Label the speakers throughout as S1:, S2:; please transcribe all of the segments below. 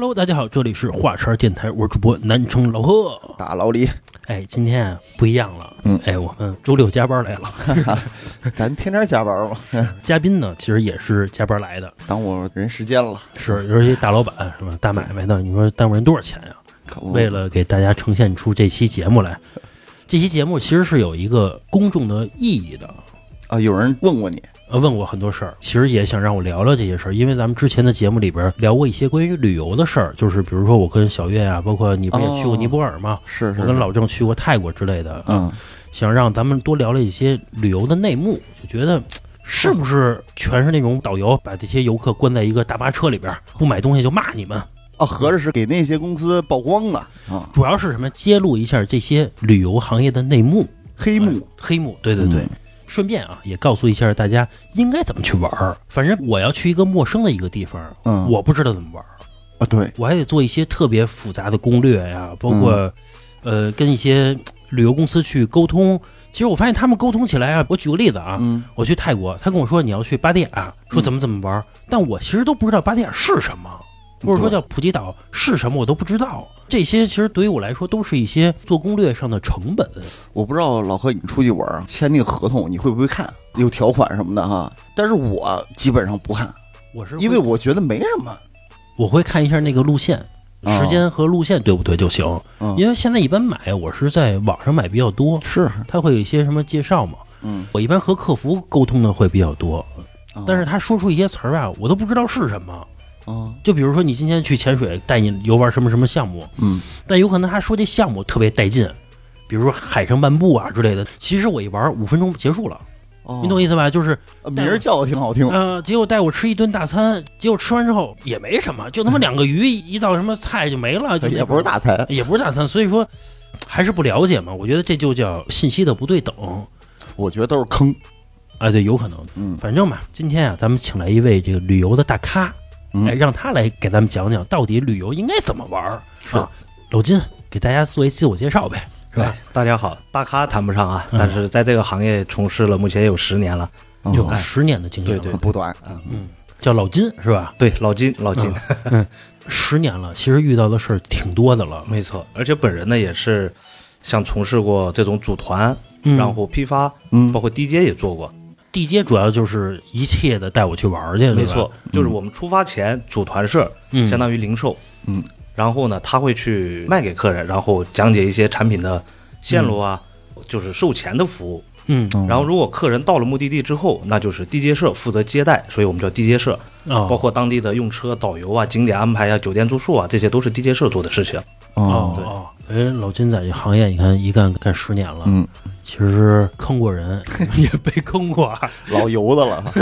S1: Hello，大家好，这里是华山电台，我是主播南城老贺。
S2: 大老李，
S1: 哎，今天啊不一样了，
S2: 嗯
S1: 哎，我们周六加班来了。
S2: 咱天天加班嘛，
S1: 嘉宾呢，其实也是加班来的，
S2: 耽误人时间了。
S1: 是尤其大老板是吧？大买卖的，你说耽误人多少钱呀、为了给大家呈现出这期节目来，这期节目其实是有一个公众的意义的。
S2: 啊，有人问过你，
S1: 呃，问过很多事儿，其实也想让我聊聊这些事儿，因为咱们之前的节目里边聊过一些关于旅游的事儿，就是比如说我跟小月啊，包括你不也去过
S2: 哦
S1: 尼泊尔吗？
S2: 是是，
S1: 我跟老郑去过泰国之类的，
S2: 嗯，
S1: 想让咱们多聊聊一些旅游的内幕，就觉得。是不是全是那种导游把这些游客关在一个大巴车里边，不买东西就骂你们？
S2: 啊，合着是给那些公司曝光了啊，
S1: 主要是什么？揭露一下这些旅游行业的内幕、
S2: 黑幕，
S1: 黑幕。对对对，
S2: 嗯
S1: 顺便啊，也告诉一下大家应该怎么去玩儿。反正我要去一个陌生的一个地方，
S2: 嗯，
S1: 我不知道怎么玩儿，
S2: 啊，对，
S1: 我还得做一些特别复杂的攻略呀，包括、
S2: 嗯。
S1: 呃跟一些旅游公司去沟通。其实我发现他们沟通起来啊，我举个例子啊，
S2: 嗯，
S1: 我去泰国，他跟我说你要去芭提雅，说怎么怎么玩儿，但我其实都不知道芭提雅是什么，或者说叫普吉岛是什么，我都不知道。这些其实对于我来说都是一些做攻略上的成本。
S2: 我不知道老何你出去玩儿签那个合同你会不会看，有条款什么的哈，但是我基本上不看，
S1: 我是
S2: 因为我觉得没什么，
S1: 我会看一下那个路线。
S2: 哦
S1: 时间和路线对不对就行，
S2: 嗯，
S1: 因为现在一般买我是在网上买比较多，
S2: 是，
S1: 它会有一些什么介绍嘛。
S2: 嗯，
S1: 我一般和客服沟通的会比较多，
S2: 哦
S1: 但是他说出一些词儿啊，我都不知道是什么。
S2: 哦，
S1: 就比如说你今天去潜水，带你游玩什么什么项目，
S2: 嗯，
S1: 但有可能他说这项目特别带劲，比如说海上漫步啊之类的。其实我一玩五分钟结束了，
S2: 哦
S1: 你懂意思吧？就是
S2: 呃名儿叫的挺好听，
S1: 呃，结果带我吃一顿大餐，结果吃完之后也没什么，就他妈两个鱼，一道什么菜就没了，就
S2: 也不是大餐，
S1: 也不是大餐，所以说还是不了解嘛。我觉得这就叫信息的不对等。
S2: 我觉得都是坑，
S1: 啊，对，有可能。
S2: 嗯，
S1: 反正嘛，今天啊，咱们请来一位这个旅游的大咖，
S2: 嗯
S1: 哎，让他来给咱们讲讲到底旅游应该怎么玩儿。
S2: 是
S1: 啊，老金给大家做一自我介绍呗，是吧？
S3: 大家好，大咖谈不上啊，
S1: 嗯
S3: 但是在这个行业从事了目前有十年了。
S1: 有
S2: 哦
S1: 十年的经验了，
S3: 对对
S2: 不短啊，
S1: 嗯，叫老金是吧？
S3: 对，老金，老金，
S1: 十年了，其实遇到的事儿挺多的了。
S3: 没错。而且本人呢也是像从事过这种组团，
S1: 嗯
S3: 然后批发，
S2: 嗯，
S3: 包括 DJ 也做过。
S1: 地接主要就是一切的带我去玩儿去，
S3: 没错，，就是我们出发前组团社，
S1: 嗯，
S3: 相当于零售，
S2: 嗯，
S3: 然后呢他会去卖给客人，然后讲解一些产品的线路啊，就是售前的服务。
S1: 嗯。
S2: 嗯
S3: 然后如果客人到了目的地之后，那就是地接社负责接待，所以我们叫地接社。
S1: 哦，
S3: 包括当地的用车、导游啊、景点安排啊、酒店住宿啊，这些都是地接社做的事情。
S2: 哦，
S1: 哦哦，哎，老金在这行业你看一干干十年了，
S2: 嗯，
S1: 其实坑过人，也被坑过。啊。
S2: 老油子了，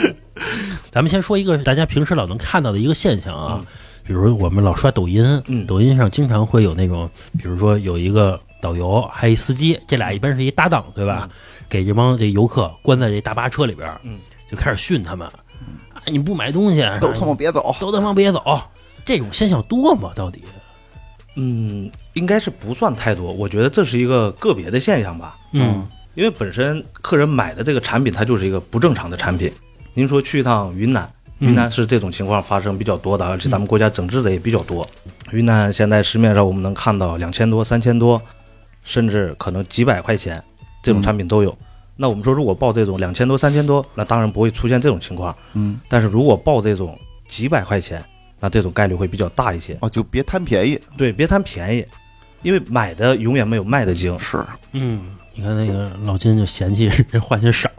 S1: 咱们先说一个大家平时老能看到的一个现象啊，
S3: 嗯。
S1: 比如我们老刷抖音，
S3: 嗯。
S1: 抖音上经常会有那种，比如说有一个导游，还有一司机，这俩一般是一搭档，对吧？给这帮这游客关在这大巴车里边，
S3: 嗯，
S1: 就开始训他们，啊，你不买东西，
S2: 都他妈别走，
S1: 都他妈别走，这种现象多吗？到底？
S3: 嗯，应该是不算太多，我觉得这是一个个别的现象吧。
S1: 嗯
S3: 因为本身客人买的这个产品，它就是一个不正常的产品。您说去一趟云南，
S1: 嗯
S3: 云南是这种情况发生比较多的，而且咱们国家整治的也比较多。云南现在市面上我们能看到两千多、三千多，甚至可能几百块钱这种产品都有。那我们说，如果报这种两千多、三千多，那当然不会出现这种情况。
S2: 嗯，
S3: 但是如果报这种几百块钱，那这种概率会比较大一些。
S2: 哦，就别贪便宜，
S3: 对，别贪便宜，因为买的永远没有卖的精。
S2: 是，
S1: 嗯，你看那个老金就嫌弃人花钱少，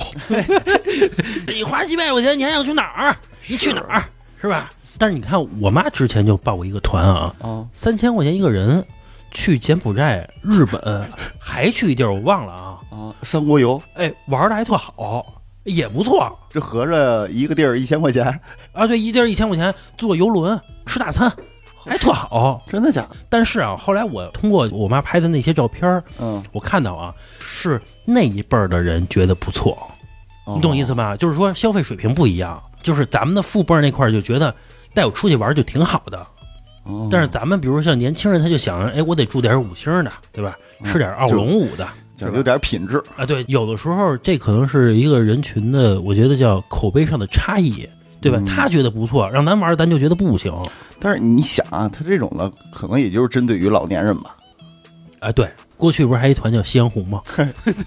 S1: 你花几百块钱，你还想去哪儿？你去哪儿是吧？但是你看，我妈之前就报过一个团啊，
S2: 哦，
S1: 三千块钱一个人，去柬埔寨、日本，还去一地儿我忘了啊。
S2: 啊，三国游，
S1: 哎，玩的还特好，也不错
S2: 这合着一个地儿一千块钱，
S1: 啊。对，一地儿一千块钱，坐游轮吃大餐，哎特好。
S2: 真的假的？
S1: 但是啊，后来我通过我妈拍的那些照片儿，
S2: 嗯，
S1: 我看到啊，是那一辈儿的人觉得不错，你懂意思吧？就是说消费水平不一样，就是咱们的父辈儿那块儿就觉得带我出去玩儿就挺好的，
S2: 哦？
S1: 但是咱们比如像年轻人，他就想，哎，我得住点五星的，对吧？吃点奥龙五的
S2: 讲究点品质，
S1: 啊。对，有的时候这可能是一个人群的，我觉得叫口碑上的差异。对吧？
S2: 嗯
S1: 他觉得不错，让咱玩咱就觉得不行。
S2: 但是你想啊，他这种的可能也就是针对于老年人吧。
S1: 啊，对，过去不是还有一团叫夕阳红吗？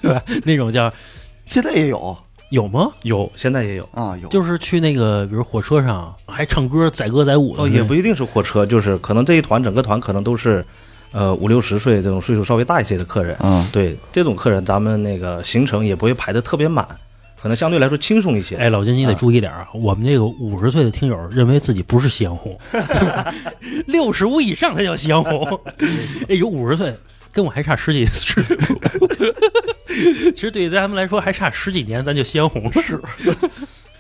S1: 对吧？那种叫
S2: 现在也有
S1: 有吗？
S3: 有，现在也有。
S2: 啊，有
S1: 就是去那个，比如火车上还唱歌载歌载舞的
S3: 哦，也不一定是火车，就是可能这一团整个团可能都是，呃五六十岁这种岁数稍微大一些的客人。
S2: 啊，
S3: 对这种客人，咱们那个行程也不会排的特别满，可能相对来说轻松一些。
S1: 哎，老金，你得注意点啊！我们这个五十岁的听友认为自己不是夕阳红，六十五以上才叫夕阳红。哎，有五十岁，跟我还差十几十。其实对于咱们来说，还差十几年，咱就夕阳红了。是，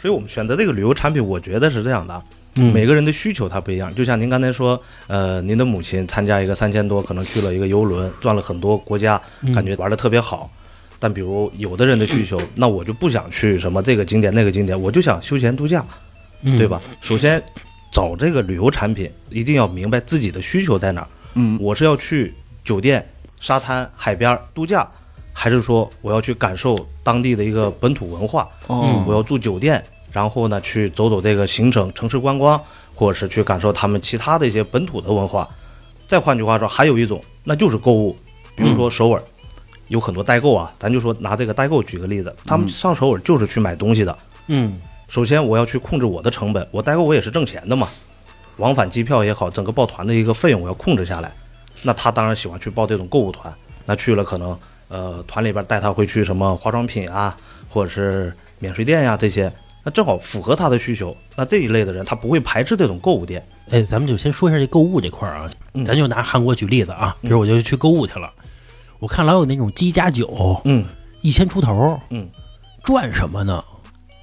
S3: 所以我们选择这个旅游产品，我觉得是这样的，
S1: 嗯
S3: 每个人的需求它不一样。就像您刚才说，呃，您的母亲参加一个三千多，可能去了一个游轮，转了很多国家，
S1: 嗯
S3: 感觉玩的特别好。但比如有的人的需求，那我就不想去什么这个景点那个景点，我就想休闲度假，
S1: 嗯
S3: 对吧？首先找这个旅游产品，一定要明白自己的需求在哪儿。
S2: 嗯
S3: 我是要去酒店、沙滩、海边儿度假，还是说我要去感受当地的一个本土文化？
S2: 哦，
S3: 我要住酒店，然后呢去走走这个行程、城市观光，或者是去感受他们其他的一些本土的文化。再换句话说，还有一种那就是购物，比如说首尔。有很多代购啊，咱就说拿这个代购举个例子，他们
S2: 嗯
S3: 上首尔就是去买东西的。
S1: 嗯
S3: 首先我要去控制我的成本，我代购我也是挣钱的嘛，往返机票也好，整个报团的一个费用我要控制下来。那他当然喜欢去报这种购物团，那去了可能呃团里边带他会去什么化妆品啊，或者是免税店呀、这些，那正好符合他的需求。那这一类的人他不会排斥这种购物店。
S1: 哎，咱们就先说一下这购物这块儿啊，
S3: 嗯
S1: 咱就拿韩国举例子啊，比如我就去购物去了，我看老有那种机加酒，
S3: 嗯
S1: 一千出头，
S3: 嗯，
S1: 赚什么呢？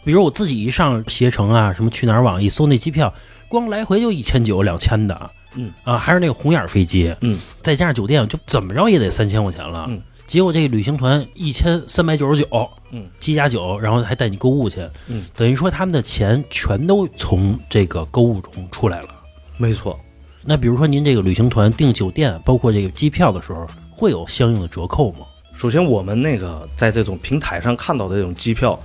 S1: 比如我自己一上携程啊，什么去哪儿网一搜那机票，光来回就一千九、两千的，
S3: 嗯
S1: 啊，还是那个红眼飞机，
S3: 嗯，
S1: 再加上酒店，就怎么着也得三千块钱了。
S3: 嗯，
S1: 结果这个旅行团一千三百九十九，
S3: 嗯，
S1: 机加酒，然后还带你购物去，
S3: 嗯，
S1: 等于说他们的钱全都从这个购物中出来了。
S3: 没错。
S1: 那比如说您这个旅行团订酒店，包括这个机票的时候，会有相应的折扣吗？
S3: 首先，我们那个在这种平台上看到的这种机票，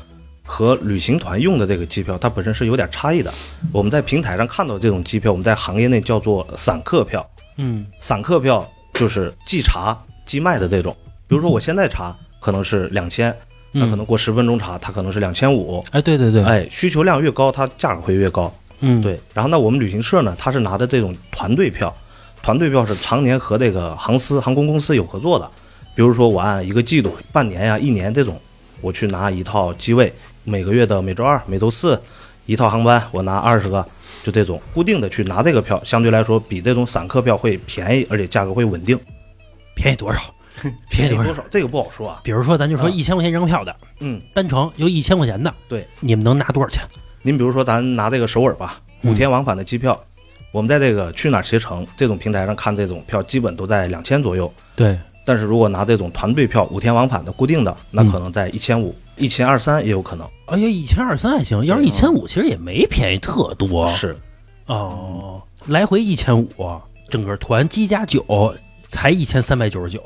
S3: 和旅行团用的这个机票，它本身是有点差异的。我们在平台上看到这种机票，我们在行业内叫做散客票。
S1: 嗯
S3: 散客票就是即查即卖的这种，比如说我现在查可能是两千，那可能过十分钟查它可能是两千五。
S1: 哎，对对对，
S3: 哎，需求量越高，它价格会越高。
S1: 嗯，
S3: 对，然后呢，我们旅行社呢，它是拿的这种团队票，团队票是常年和这个航司、航空公司有合作的。比如说，我按一个季度、半年呀、一年这种，我去拿一套机位，每个月的每周二、每周四一套航班，我拿二十个，就这种固定的去拿这个票，相对来说比这种散客票会便宜，而且价格会稳定。
S1: 便宜多少？便宜多少？
S3: 这个不好说啊。
S1: 比如说，咱就说
S3: 啊
S1: 一千块钱一张票的，
S3: 嗯，
S1: 单程有一千块钱的，
S3: 对，
S1: 你们能拿多少钱？
S3: 您比如说咱拿这个首尔吧，
S1: 嗯
S3: 五天往返的机票，我们在这个去哪儿携程这种平台上看这种票，基本都在两千左右。
S1: 对，
S3: 但是如果拿这种团队票五天往返的固定的，那
S1: 嗯
S3: 可能在一千五、一千二三也有可能。
S1: 哎呀，一千二三还行，要是一千五，其实也没便宜特多。
S3: 是，
S1: 哦，来回一千五，整个团机加酒才一千三百九十九，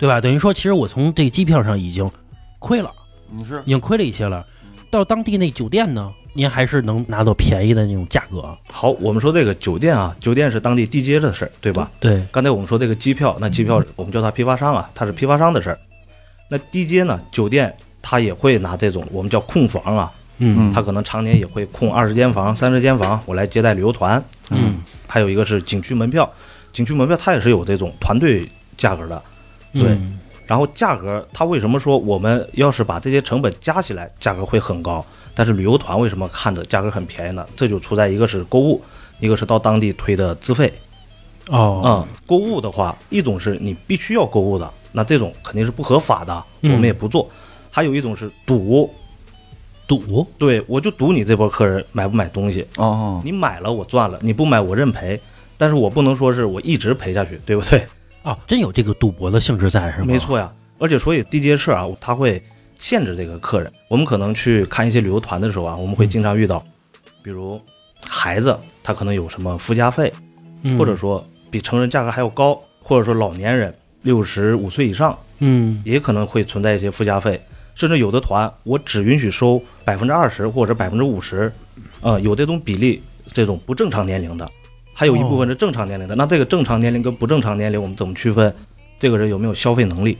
S1: 对吧？等于说，其实我从这个机票上已经亏了，
S2: 你是
S1: 已经亏了一些了。到当地那酒店呢，您还是能拿到便宜的那种价格，
S3: 好，我们说这个酒店啊，酒店是当地地接的事儿，对吧？
S1: 对，
S3: 刚才我们说这个机票，那机票我们叫它批发商啊，它是批发商的事儿。那地接呢，酒店它也会拿这种我们叫空房啊，
S1: 嗯
S3: 它可能常年也会空二十间房、三十间房，我来接待旅游团。
S1: 嗯
S3: 还有一个是景区门票，景区门票它也是有这种团队价格的。对
S1: 嗯
S3: 然后价格，它为什么说我们要是把这些成本加起来，价格会很高？但是旅游团为什么看着价格很便宜呢？这就出在一个是购物，一个是到当地推的资费。
S1: 哦，
S3: 嗯，购物的话，一种是你必须要购物的，那这种肯定是不合法的，我
S1: 嗯
S3: 们也不做；还有一种是赌，
S1: 赌，
S3: 对我就赌你这波客人买不买东西，
S2: 哦，
S3: 你买了我赚了，你不买我认赔。但是我不能说是我一直赔下去，对不对？
S1: 哦，真有这个赌博的性质在是吗？
S3: 没，错呀，而且所以地接社啊，它会限制这个客人。我们可能去看一些旅游团的时候啊，我们会经常遇到，比如孩子他可能有什么附加费，
S1: 嗯、
S3: 或者说比成人价格还要高，或者说老年人六十五岁以上
S1: 嗯。
S3: 也可能会存在一些附加费，甚至有的团我只允许收百分之二十或者百分之五十，呃，有这种比例，这种不正常年龄的，还有一部分是正常年龄的。那这个正常年龄跟不正常年龄，我们怎么区分？这个人有没有消费能力？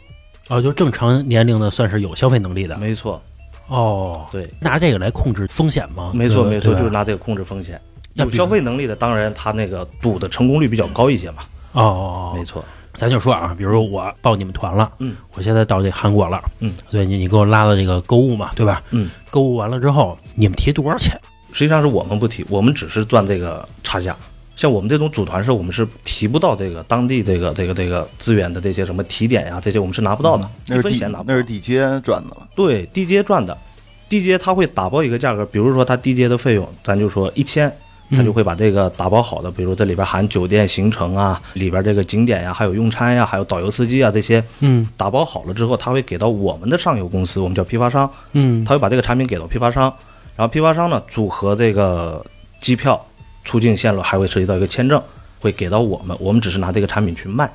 S1: 哦，就正常年龄的算是有消费能力的。
S3: 没错，
S1: 哦，
S3: 对，
S1: 拿这个来控制风险吗？
S3: 没错，没错，就是拿这个控制风险。有消费能力的，当然他那个赌的成功率比较高一些嘛。
S1: 哦哦哦，
S3: 没错，
S1: 咱就说啊，比如我报你们团了，
S3: 嗯，
S1: 我现在到这韩国了，
S3: 嗯，
S1: 对你你给我拉到这个购物嘛，对吧？
S3: 嗯，
S1: 购物完了之后，你们提多少钱？
S3: 实际上是我们不提，我们只是赚这个差价。像我们这种组团社，我们是提不到这个当地这个这个这个资源的这些什么提点呀，这些我们是拿不到的，一
S2: 那是地
S3: 分钱拿不到。
S2: 那是地接赚的了。
S3: 对地接赚的，地接他会打包一个价格，比如说他地接的费用，咱就说一千，他就会把这个打包好的，比如这里边含酒店行程啊，里边这个景点呀，还有用餐呀，还有导游司机啊这些
S1: 嗯
S3: 打包好了之后，他会给到我们的上游公司，我们叫批发商，
S1: 嗯
S3: 他会把这个产品给到批发商，然后批发商呢组合这个机票、出境线路，还会涉及到一个签证，会给到我们，我们只是拿这个产品去卖。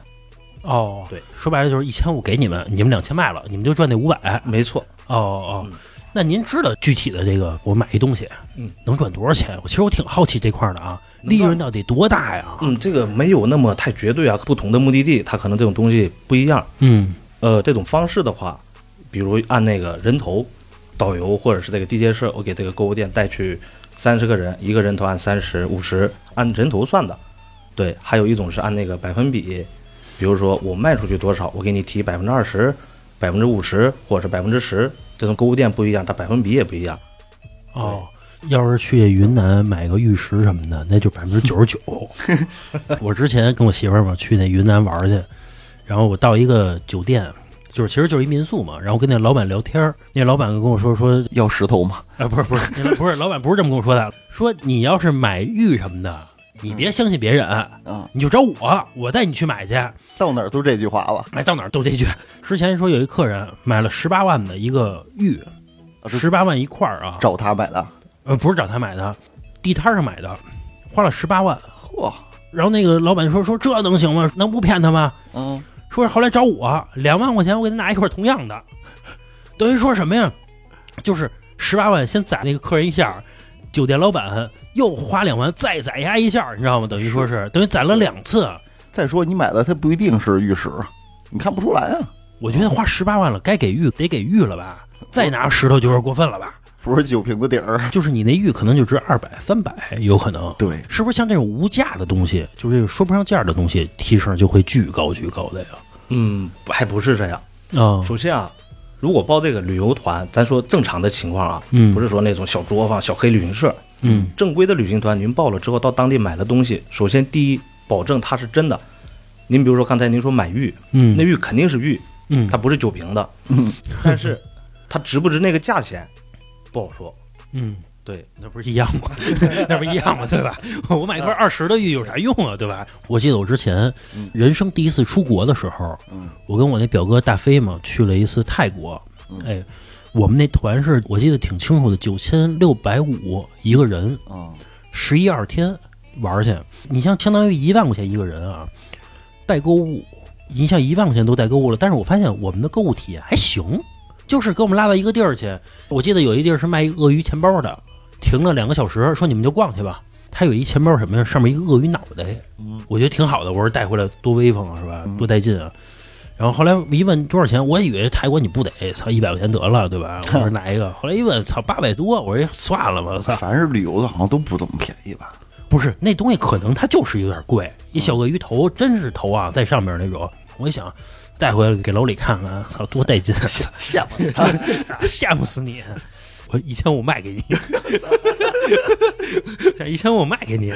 S1: 哦，
S3: 对，
S1: 说白了就是一千五给你们，你们两千卖了，你们就赚那五百。
S3: 没错，
S1: 哦哦
S3: 嗯，
S1: 那您知道具体的这个我买一东西，
S3: 嗯，
S1: 能赚多少钱？我其实我挺好奇这块儿的啊，利润到底多大呀？
S3: 嗯，这个没有那么太绝对啊，不同的目的地，它可能这种东西不一样。
S1: 嗯
S3: 呃，这种方式的话，比如按那个人头，导游或者是这个地接社，我给这个购物店带去三十个人，一个人头按三十、五十，按人头算的。对，还有一种是按那个百分比，比如说我卖出去多少，我给你提百分之二十、百分之五十或者是百分之十。这种购物店不一样，它百分比也不一样。
S1: 哦。要是去云南买个玉石什么的，那就百分之九十九。我之前跟我媳妇儿嘛去那云南玩儿去，然后我到一个酒店，就是其实就是一民宿嘛，然后跟那老板聊天儿，那老板跟我说说
S2: 要石头吗？
S1: 啊，不是不是不是，老板不是这么跟我说的，说你要是买玉什么的，你别相信别人，
S2: 嗯，
S1: 你就找我，我带你去买去。
S2: 到哪儿都这句话了。
S1: 哎，到哪儿都这句。之前说有一客人买了十八万的一个玉，十八万一块儿啊，
S2: 找他买的。
S1: 呃，不是找他买的，地摊上买的，花了十八万。
S2: 嚯，
S1: 然后那个老板说说这能行吗？能不骗他吗？
S2: 嗯，
S1: 说后来找我两万块钱，我给他拿一块同样的，等于说什么呀？就是十八万先宰那个客人一下，酒店老板又花两万再宰他一下，你知道吗？等于说是等于宰了两次。
S2: 再说你买的它不一定是玉石，你看不出来啊，
S1: 我觉得花十八万了，该给玉得给玉了吧？再拿石头就有点过分了吧？
S2: 不是酒瓶子底儿。
S1: 就是你那玉可能就值二百、三百，有可能。
S2: 对，
S1: 是不是像这种无价的东西，就是这个说不上价的东西，提成就会巨高巨高的呀？
S3: 嗯，还不是这样。
S1: 啊，
S3: 首先啊，如果报这个旅游团，咱说正常的情况啊，
S1: 嗯，
S3: 不是说那种小作坊、小黑旅行社，
S1: 嗯。
S3: 正规的旅行团，您报了之后到当地买的东西，首先第一保证它是真的。您比如说刚才您说买玉，
S1: 嗯，
S3: 那玉肯定是玉，
S1: 嗯。
S3: 它不是酒瓶的，
S2: 嗯，
S3: 但是它值不值那个价钱，不好说。
S1: 嗯，
S3: 对，
S1: 那不是一样吗？那不是一样吗？对吧？我买一块二十的玉有啥用啊？对吧？我记得我之前
S2: 嗯
S1: 人生第一次出国的时候，
S2: 嗯
S1: 我跟我那表哥大飞嘛去了一次泰国，
S2: 嗯
S1: 哎，我们那团是我记得挺清楚的，九千六百五一个人，
S2: 啊，
S1: 十一二天玩去。你像相当于一万块钱一个人啊，带购物，你像一万块钱都带购物了。但是我发现我们的购物体验还行，就是给我们拉到一个地儿去。我记得有一地儿是卖鳄鱼钱包的，停了两个小时，说你们就逛去吧。他有一钱包什么呀？上面一个鳄鱼脑袋，
S2: 嗯
S1: 我觉得挺好的。我说带回来多威风啊，是吧？
S2: 嗯
S1: 多带劲啊！然后后来一问多少钱，我以为泰国你不得操一百块钱得了，对吧？我说哪一个？后来一问，操八百多，我说哎算了吧，我操！
S2: 凡是旅游的，好像都不怎么便宜吧？
S1: 不是那东西，可能它就是有点贵。一小鳄鱼头，真是头啊，在上面那种。我一想，带回来给楼里看看，操，多带劲！
S2: 羡慕死他。
S1: 羡慕死你！我一千五卖给你，这一千五卖给你。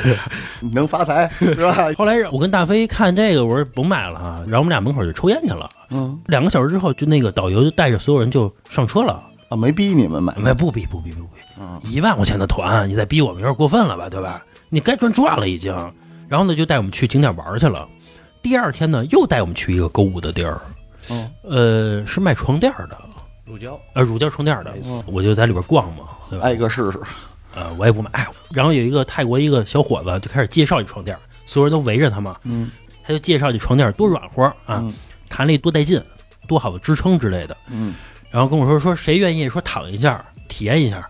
S2: 你能发财是吧？
S1: 后来我跟大飞看这个，我说甭买了啊，然后我们俩门口就抽烟去了。
S2: 嗯
S1: 两个小时之后，就那个导游就带着所有人就上车了。
S2: 啊，没逼你们买。
S1: 没不逼不逼不逼，
S2: 嗯
S1: 一万块钱的团，你再逼我们有点过分了吧，对吧？你该赚赚了已经。然后呢，就带我们去景点玩去了。第二天呢，又带我们去一个购物的地儿，
S2: 嗯
S1: 呃，是卖床垫的，
S3: 乳胶，
S1: 呃，乳胶床垫的我就在里边逛嘛，对吧？
S2: 挨个试试。
S1: 呃，我也不买。然后有一个泰国一个小伙子就开始介绍这床垫，所有人都围着他嘛，
S2: 嗯
S1: 他就介绍这床垫多软和啊，
S2: 嗯
S1: 弹力多带劲，多好的支撑之类的。
S2: 嗯
S1: 然后跟我说说谁愿意说躺一下体验一下，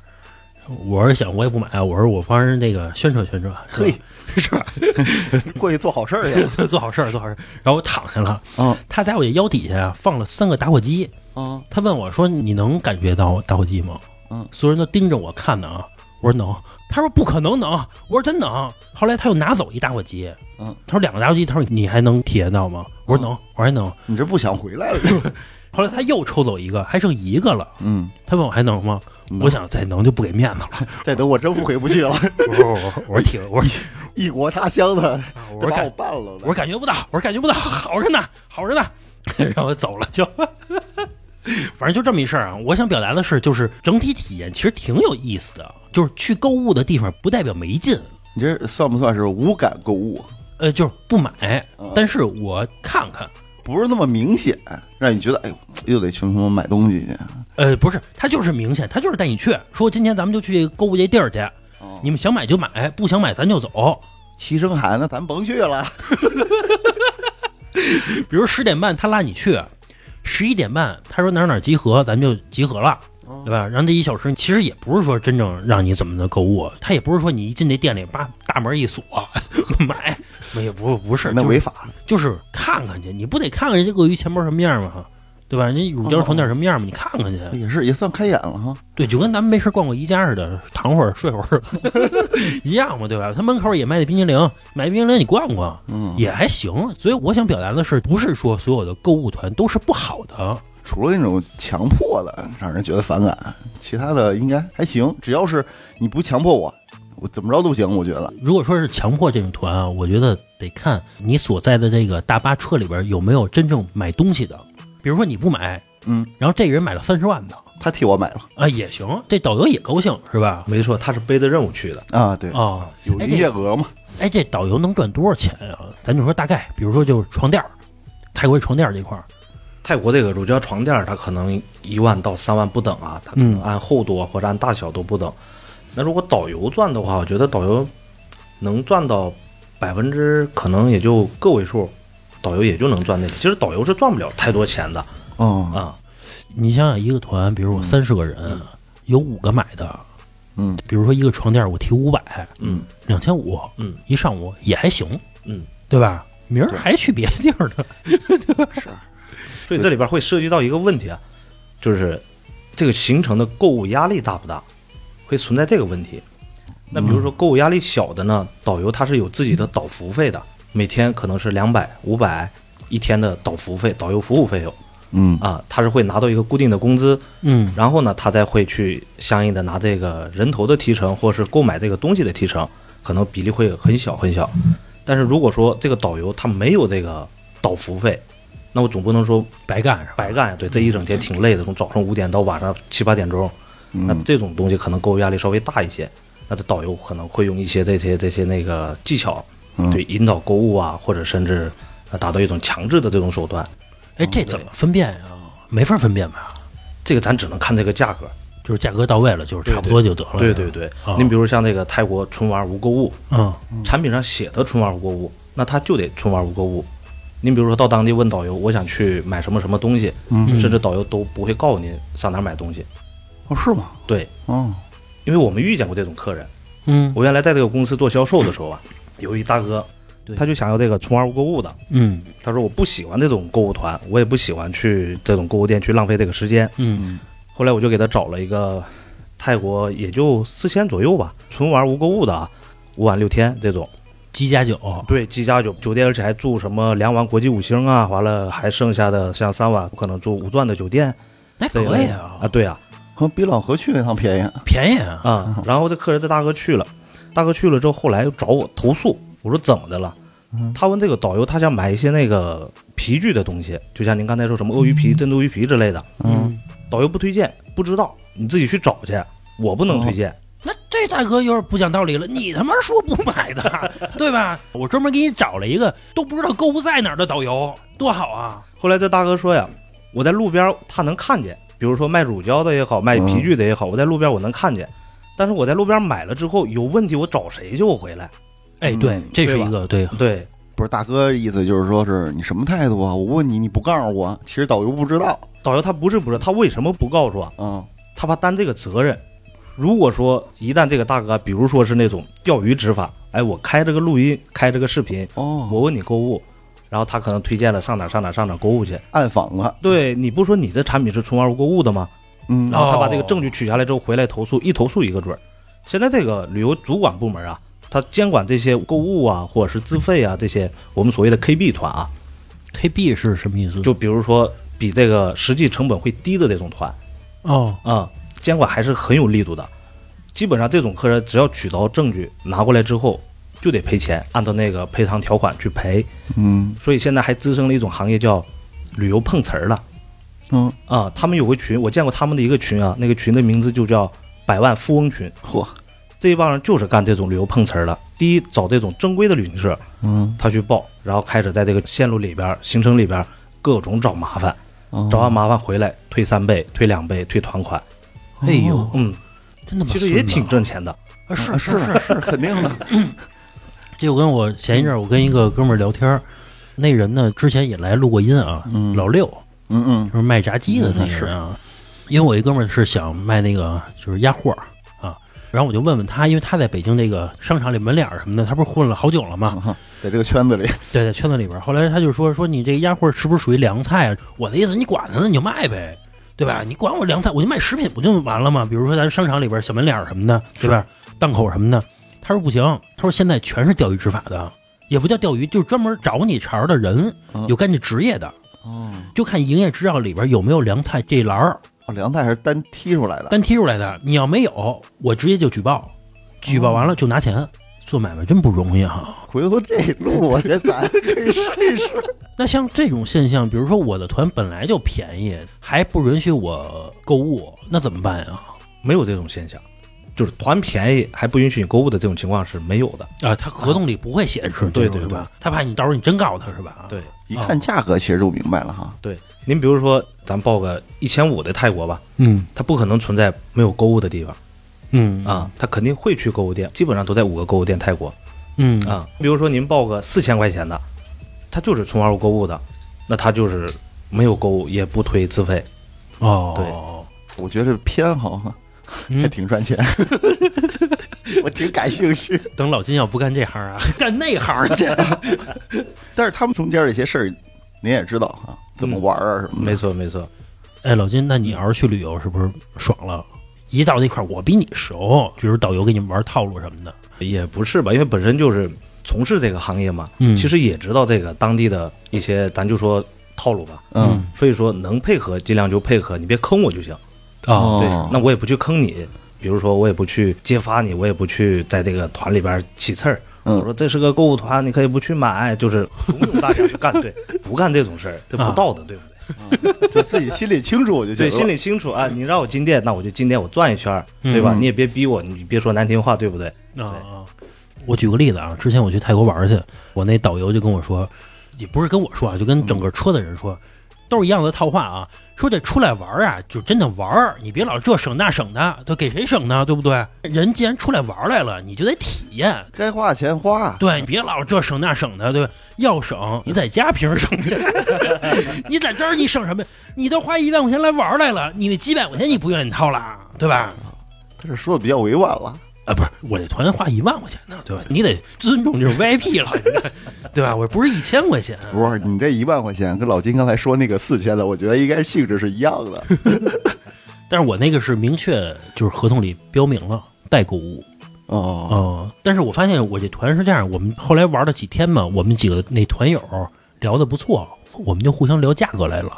S1: 我是想我也不买，我说我帮人那个宣传宣传，
S2: 嘿，
S1: 是吧？
S2: 过去做好事儿去。
S1: 做好事儿，做好事儿。然后我躺下了，
S2: 嗯
S1: 他在我的腰底下啊放了三个打火机，
S2: 啊
S1: 他问我说：“你能感觉到打火机吗？”
S2: 嗯
S1: 所有人都盯着我看呢啊。我说能，他说不可能能，我说真能。后来他又拿走一打火机，
S2: 嗯，
S1: 他说两个打火机，他说你还能体验到吗？我说能，我说还能。
S2: 你这不想回来了？
S1: 后来他又抽走一个，还剩一个了。
S2: 嗯，
S1: 他问我还能吗？我想再能就不给面子了。
S2: 再等我真回不去了，
S1: 我说我说我挺我说
S2: 异国他乡的，
S1: 我说
S2: 我办了。
S1: 我说感觉不到，我说感觉不到，好着呢，好着呢，然后走了就。反正就这么一事儿啊！我想表达的是，就是整体体验其实挺有意思的。就是去购物的地方不代表没劲，
S2: 你这算不算是无感购物？
S1: 呃，就是不买
S2: 嗯，
S1: 但是我看看，
S2: 不是那么明显，让你觉得哎呦，又得去他妈买东西去。
S1: 呃，不是，他就是明显，他就是带你去，说今天咱们就去购物这地儿去，
S2: 哦
S1: 你们想买就买，不想买咱就走。
S2: 齐声喊，那咱甭去了。
S1: 比如十点半他拉你去，十一点半他说哪儿哪儿集合，咱们就集合了。对吧？然后这一小时其实也不是说真正让你怎么的购物，他也不是说你一进这店里把大门一锁 买，也不不是，
S2: 那违法。
S1: 就是看看去，你不得看看人家鳄鱼钱包什么样吗？对吧？人乳胶床垫什么样嘛？你看看去。
S2: 也是也算开眼了哈。
S1: 对，就跟咱们没事逛过宜家似的，躺会儿睡会儿 一样嘛，对吧？他门口也卖的冰激凌，买冰激凌你逛逛
S2: 嗯，
S1: 也还行。所以我想表达的是，不是说所有的购物团都是不好的。
S2: 除了那种强迫的让人觉得反感，其他的应该还行。只要是你不强迫我，我怎么着都行。我觉得，
S1: 如果说是强迫这种团啊，我觉得得看你所在的这个大巴车里边有没有真正买东西的。比如说你不买，
S2: 嗯，
S1: 然后这个人买了三十万的
S2: 他替我买了
S1: 啊，也行，这导游也高兴是吧？
S3: 没错，他是背着任务去的。
S2: 啊，对，
S1: 啊，
S2: 有营业额嘛。
S1: 哎，这导游能赚多少钱啊？咱就说大概，比如说就是床垫儿，泰国床垫儿这块儿，
S3: 泰国这个乳胶床垫儿，它可能一万到三万不等啊，它可能
S1: 嗯
S3: 按厚度啊或者按大小都不等。那如果导游赚的话，我觉得导游能赚到百分之可能也就个位数，导游也就能赚那个。其实导游是赚不了太多钱的。
S2: 哦，
S3: 啊。
S1: 你想想一个团，比如我三十个人，有五个买的，
S2: 嗯。
S1: 比如说一个床垫我提五百，
S3: 嗯。
S1: 两千五，
S3: 嗯，
S1: 一上午也还行，
S3: 嗯，
S1: 对吧？明儿还去别的地儿呢，是。
S3: 所以这里边会涉及到一个问题啊，就是这个行程的购物压力大不大，会存在这个问题。那比如说购物压力小的呢，导游他是有自己的导服费的，每天可能是两百、五百一天的导服费、导游服务费用
S2: 嗯
S3: 啊，他是会拿到一个固定的工资，
S1: 嗯
S3: 然后呢，他再会去相应的拿这个人头的提成，或是购买这个东西的提成，可能比例会很小很小。但是如果说这个导游他没有这个导服费，那我总不能说
S1: 白干是吧？
S3: 白干呀，对，这一整天挺累的，从早上五点到晚上七八点钟，那
S2: 嗯
S3: 这种东西可能购物压力稍微大一些。那这导游可能会用一些这些这些那个技巧，
S2: 嗯
S3: 对引导购物啊，或者甚至呃达到一种强制的这种手段，
S1: 哎，这怎么分辨呀？没法分辨吧？
S3: 这个咱只能看这个价格。
S1: 就是价格到位了，就是差不多就得了。
S3: 对对对
S1: 啊，
S3: 您比如像那个泰国纯玩无购物，
S1: 嗯
S3: 产品上写的纯玩无购物，那他就得纯玩无购物。您比如说到当地问导游，我想去买什么什么东西，
S2: 嗯，
S3: 甚至导游都不会告诉您上哪买东西。
S2: 哦是吗？
S3: 对，
S2: 哦，
S3: 因为我们遇见过这种客人。
S1: 嗯
S3: 我原来在这个公司做销售的时候啊，有一大哥
S1: 对，
S3: 他就想要这个纯玩无购物的。
S1: 嗯
S3: 他说我不喜欢这种购物团，我也不喜欢去这种购物店去浪费这个时间。
S1: 嗯
S3: 后来我就给他找了一个泰国也就四千左右吧，纯玩无购物的啊，五晚六天这种。
S1: 鸡加酒，
S3: 对，机加酒酒店，而且还住什么两晚国际五星啊，完了还剩下的像三晚可能住五钻的酒店
S1: 那
S3: 这个
S1: 可以啊
S3: 啊，，对啊
S2: 和比老何去那趟便宜。
S1: 便宜啊。
S3: 啊。然后这客人这大哥去了，大哥去了之后，后来又找我投诉，我说怎么的了？
S2: 嗯
S3: 他问这个导游，他想买一些那个皮具的东西，就像您刚才说什么鳄鱼皮、珍珠鱼皮之类的，
S2: 嗯，
S3: 导游不推荐，不知道，你自己去找去，我不能推荐。
S1: 那这大哥有点不讲道理了，你他妈说不买的，对吧？我专门给你找了一个都不知道购物在哪儿的导游，多好啊！
S3: 后来这大哥说呀，我在路边他能看见，比如说卖乳胶的也好，卖皮具的也好，我在路边我能看见，但是我在路边买了之后有问题，我找谁去？我回来，
S1: 哎，对
S2: 嗯，
S1: 这是一个对，
S3: 对
S2: 不是大哥意思就是说是你什么态度啊？我问你你不告诉我，其实导游不知道。
S3: 导游他不是不知道他为什么不告诉我？
S2: 嗯，
S3: 他怕担这个责任。如果说一旦这个大哥，比如说是那种钓鱼执法，哎，我开这个录音，开这个视频，
S2: 哦，
S3: 我问你购物，然后他可能推荐了上哪儿上哪儿上哪儿购物去。
S2: 暗访了，
S3: 对你不说你的产品是纯玩无购物的吗？
S2: 嗯
S3: 然后他把这个
S1: 哦
S3: 证据取下来之后回来投诉，一投诉一个准儿。现在这个旅游主管部门啊，他监管这些购物啊，或者是自费啊这些我们所谓的 KB 团啊
S1: ，KB 是什么意思？
S3: 就比如说比这个实际成本会低的这种团
S1: 哦，
S3: 啊、监管还是很有力度的。基本上这种客人只要取到证据拿过来之后，就得赔钱，按照那个赔偿条款去赔。
S2: 嗯
S3: 所以现在还滋生了一种行业叫旅游碰瓷儿了。
S2: 嗯，
S3: 啊，他们有个群，我见过他们的一个群啊，那个群的名字就叫“百万富翁群
S2: 嚯，”。
S3: 这一帮人就是干这种旅游碰瓷儿的。第一，找这种正规的旅行社，
S2: 嗯，
S3: 他去报，然后开始在这个线路里边、行程里边各种找麻烦，
S2: 哦
S3: 找完麻烦回来退三倍、退两倍、退团款。
S1: 哎呦
S2: 哦，
S3: 嗯，
S1: 真的吗
S3: 其实也挺挣钱的。
S1: 啊！是
S2: 是
S1: 是是，
S2: 肯定的，
S1: 这我跟我前一阵儿我跟一个哥们儿聊天儿，那人呢之前也来录过音啊，
S2: 嗯
S1: 老六
S2: 嗯嗯
S1: 就是卖炸鸡的那个人啊。因为我一哥们儿是想卖那个就是鸭货儿啊，然后我就问问他，因为他在北京这个商场里门脸儿什么的，他不是混了好久了吗？
S2: 啊，在这个圈子里，
S1: 对，在圈子里边儿。后来他就说说你这个鸭货是不是属于凉菜啊？我的意思，你管他呢，你就卖呗，对吧？你管我凉菜，我就卖食品不就完了吗？比如说咱商场里边儿小门脸儿什么的，对吧？档口什么的。他说不行，他说现在全是钓鱼执法的，也不叫钓鱼，就是专门找你茬儿的人，
S2: 嗯
S1: 有干这职业的，
S2: 哦，
S1: 就看营业执照里边有没有凉菜这栏儿
S2: 哦凉菜还是单踢出来的，
S1: 单踢出来的。你要没有，我直接就举报，举报完了就拿钱。做买卖真不容易哈。
S2: 回头这路我觉得咱可以试一试。
S1: 那像这种现象，比如说我的团本来就便宜，还不允许我购物，那怎么办呀？
S3: 没有这种现象，就是团便宜还不允许你购物的这种情况是没有的。
S1: 啊，他合同里不会显示
S3: 对对
S1: 这种是吧？他怕你到时候你真告他是吧？
S3: 对
S2: 一看价格，其实就明白了哈。
S3: 对，您比如说咱报个一千五的泰国吧，
S1: 嗯。
S3: 它不可能存在没有购物的地方。
S1: 嗯。
S3: 啊，它肯定会去购物店，基本上都在五个购物店泰国。
S1: 嗯。
S3: 啊。比如说您报个四千块钱的，它就是纯玩物购物的，那它就是没有购物，也不推自费。
S1: 哦。
S3: 对。
S2: 我觉得偏好哈，还
S1: 嗯，
S2: 挺赚钱，我挺感兴趣。
S1: 等老金要不干这行啊，干那行去。
S2: 但是他们中间这些事儿，您也知道啊，怎么玩啊什么的。
S3: 没错没错，
S1: 哎，老金，那你要是去旅游，是不是爽了？一到那块儿，我比你熟，比如导游给你们玩套路什么的。
S3: 也不是吧，因为本身就是从事这个行业嘛，
S1: 嗯
S3: 其实也知道这个当地的一些，咱就说套路吧。
S2: 嗯，
S3: 所以说能配合尽量就配合，你别坑我就行。
S1: 哦，
S3: 对
S2: 哦，
S3: 那我也不去坑你，比如说我也不去揭发你，我也不去在这个团里边起刺儿。我
S2: 嗯，
S3: 说这是个购物团，你可以不去买，就是怂恿大家去干，对，不干这种事儿，这不道德，对不对？
S2: 就自己心里清楚，我就
S3: 对。心里清楚啊，你让我进店，那我就进店，我转一圈对吧？
S2: 嗯
S3: 你也别逼我，你别说难听话，对不对？
S1: 啊啊！我举个例子啊，之前我去泰国玩去，我那导游就跟我说，也不是跟我说啊，就跟整个车的人说，都是一样的套话啊。说这出来玩啊，就真的玩儿，你别老这省那省的，都给谁省呢？对不对？人既然出来玩来了，你就得体验。
S2: 该花钱花。
S1: 对，你别老这省那省的，对吧？要省，你在家凭什么省去？你在这儿你省什么？你都花一万块钱来玩来了，你那几百块钱你不愿意掏了，对吧？
S2: 他这说的比较委婉了。
S1: 啊，不是，我这团花一万块钱呢，对吧？你得尊重这种 VIP 了，对吧？我不是一千块钱，
S2: 不是你这一万块钱，跟老金刚才说那个四千的，我觉得应该性质是一样的。
S1: 但是我那个是明确就是合同里标明了代购物，
S2: 哦，
S1: 哦、但是我发现我这团是这样，我们后来玩了几天嘛，我们几个那团友聊得不错，我们就互相聊价格来了，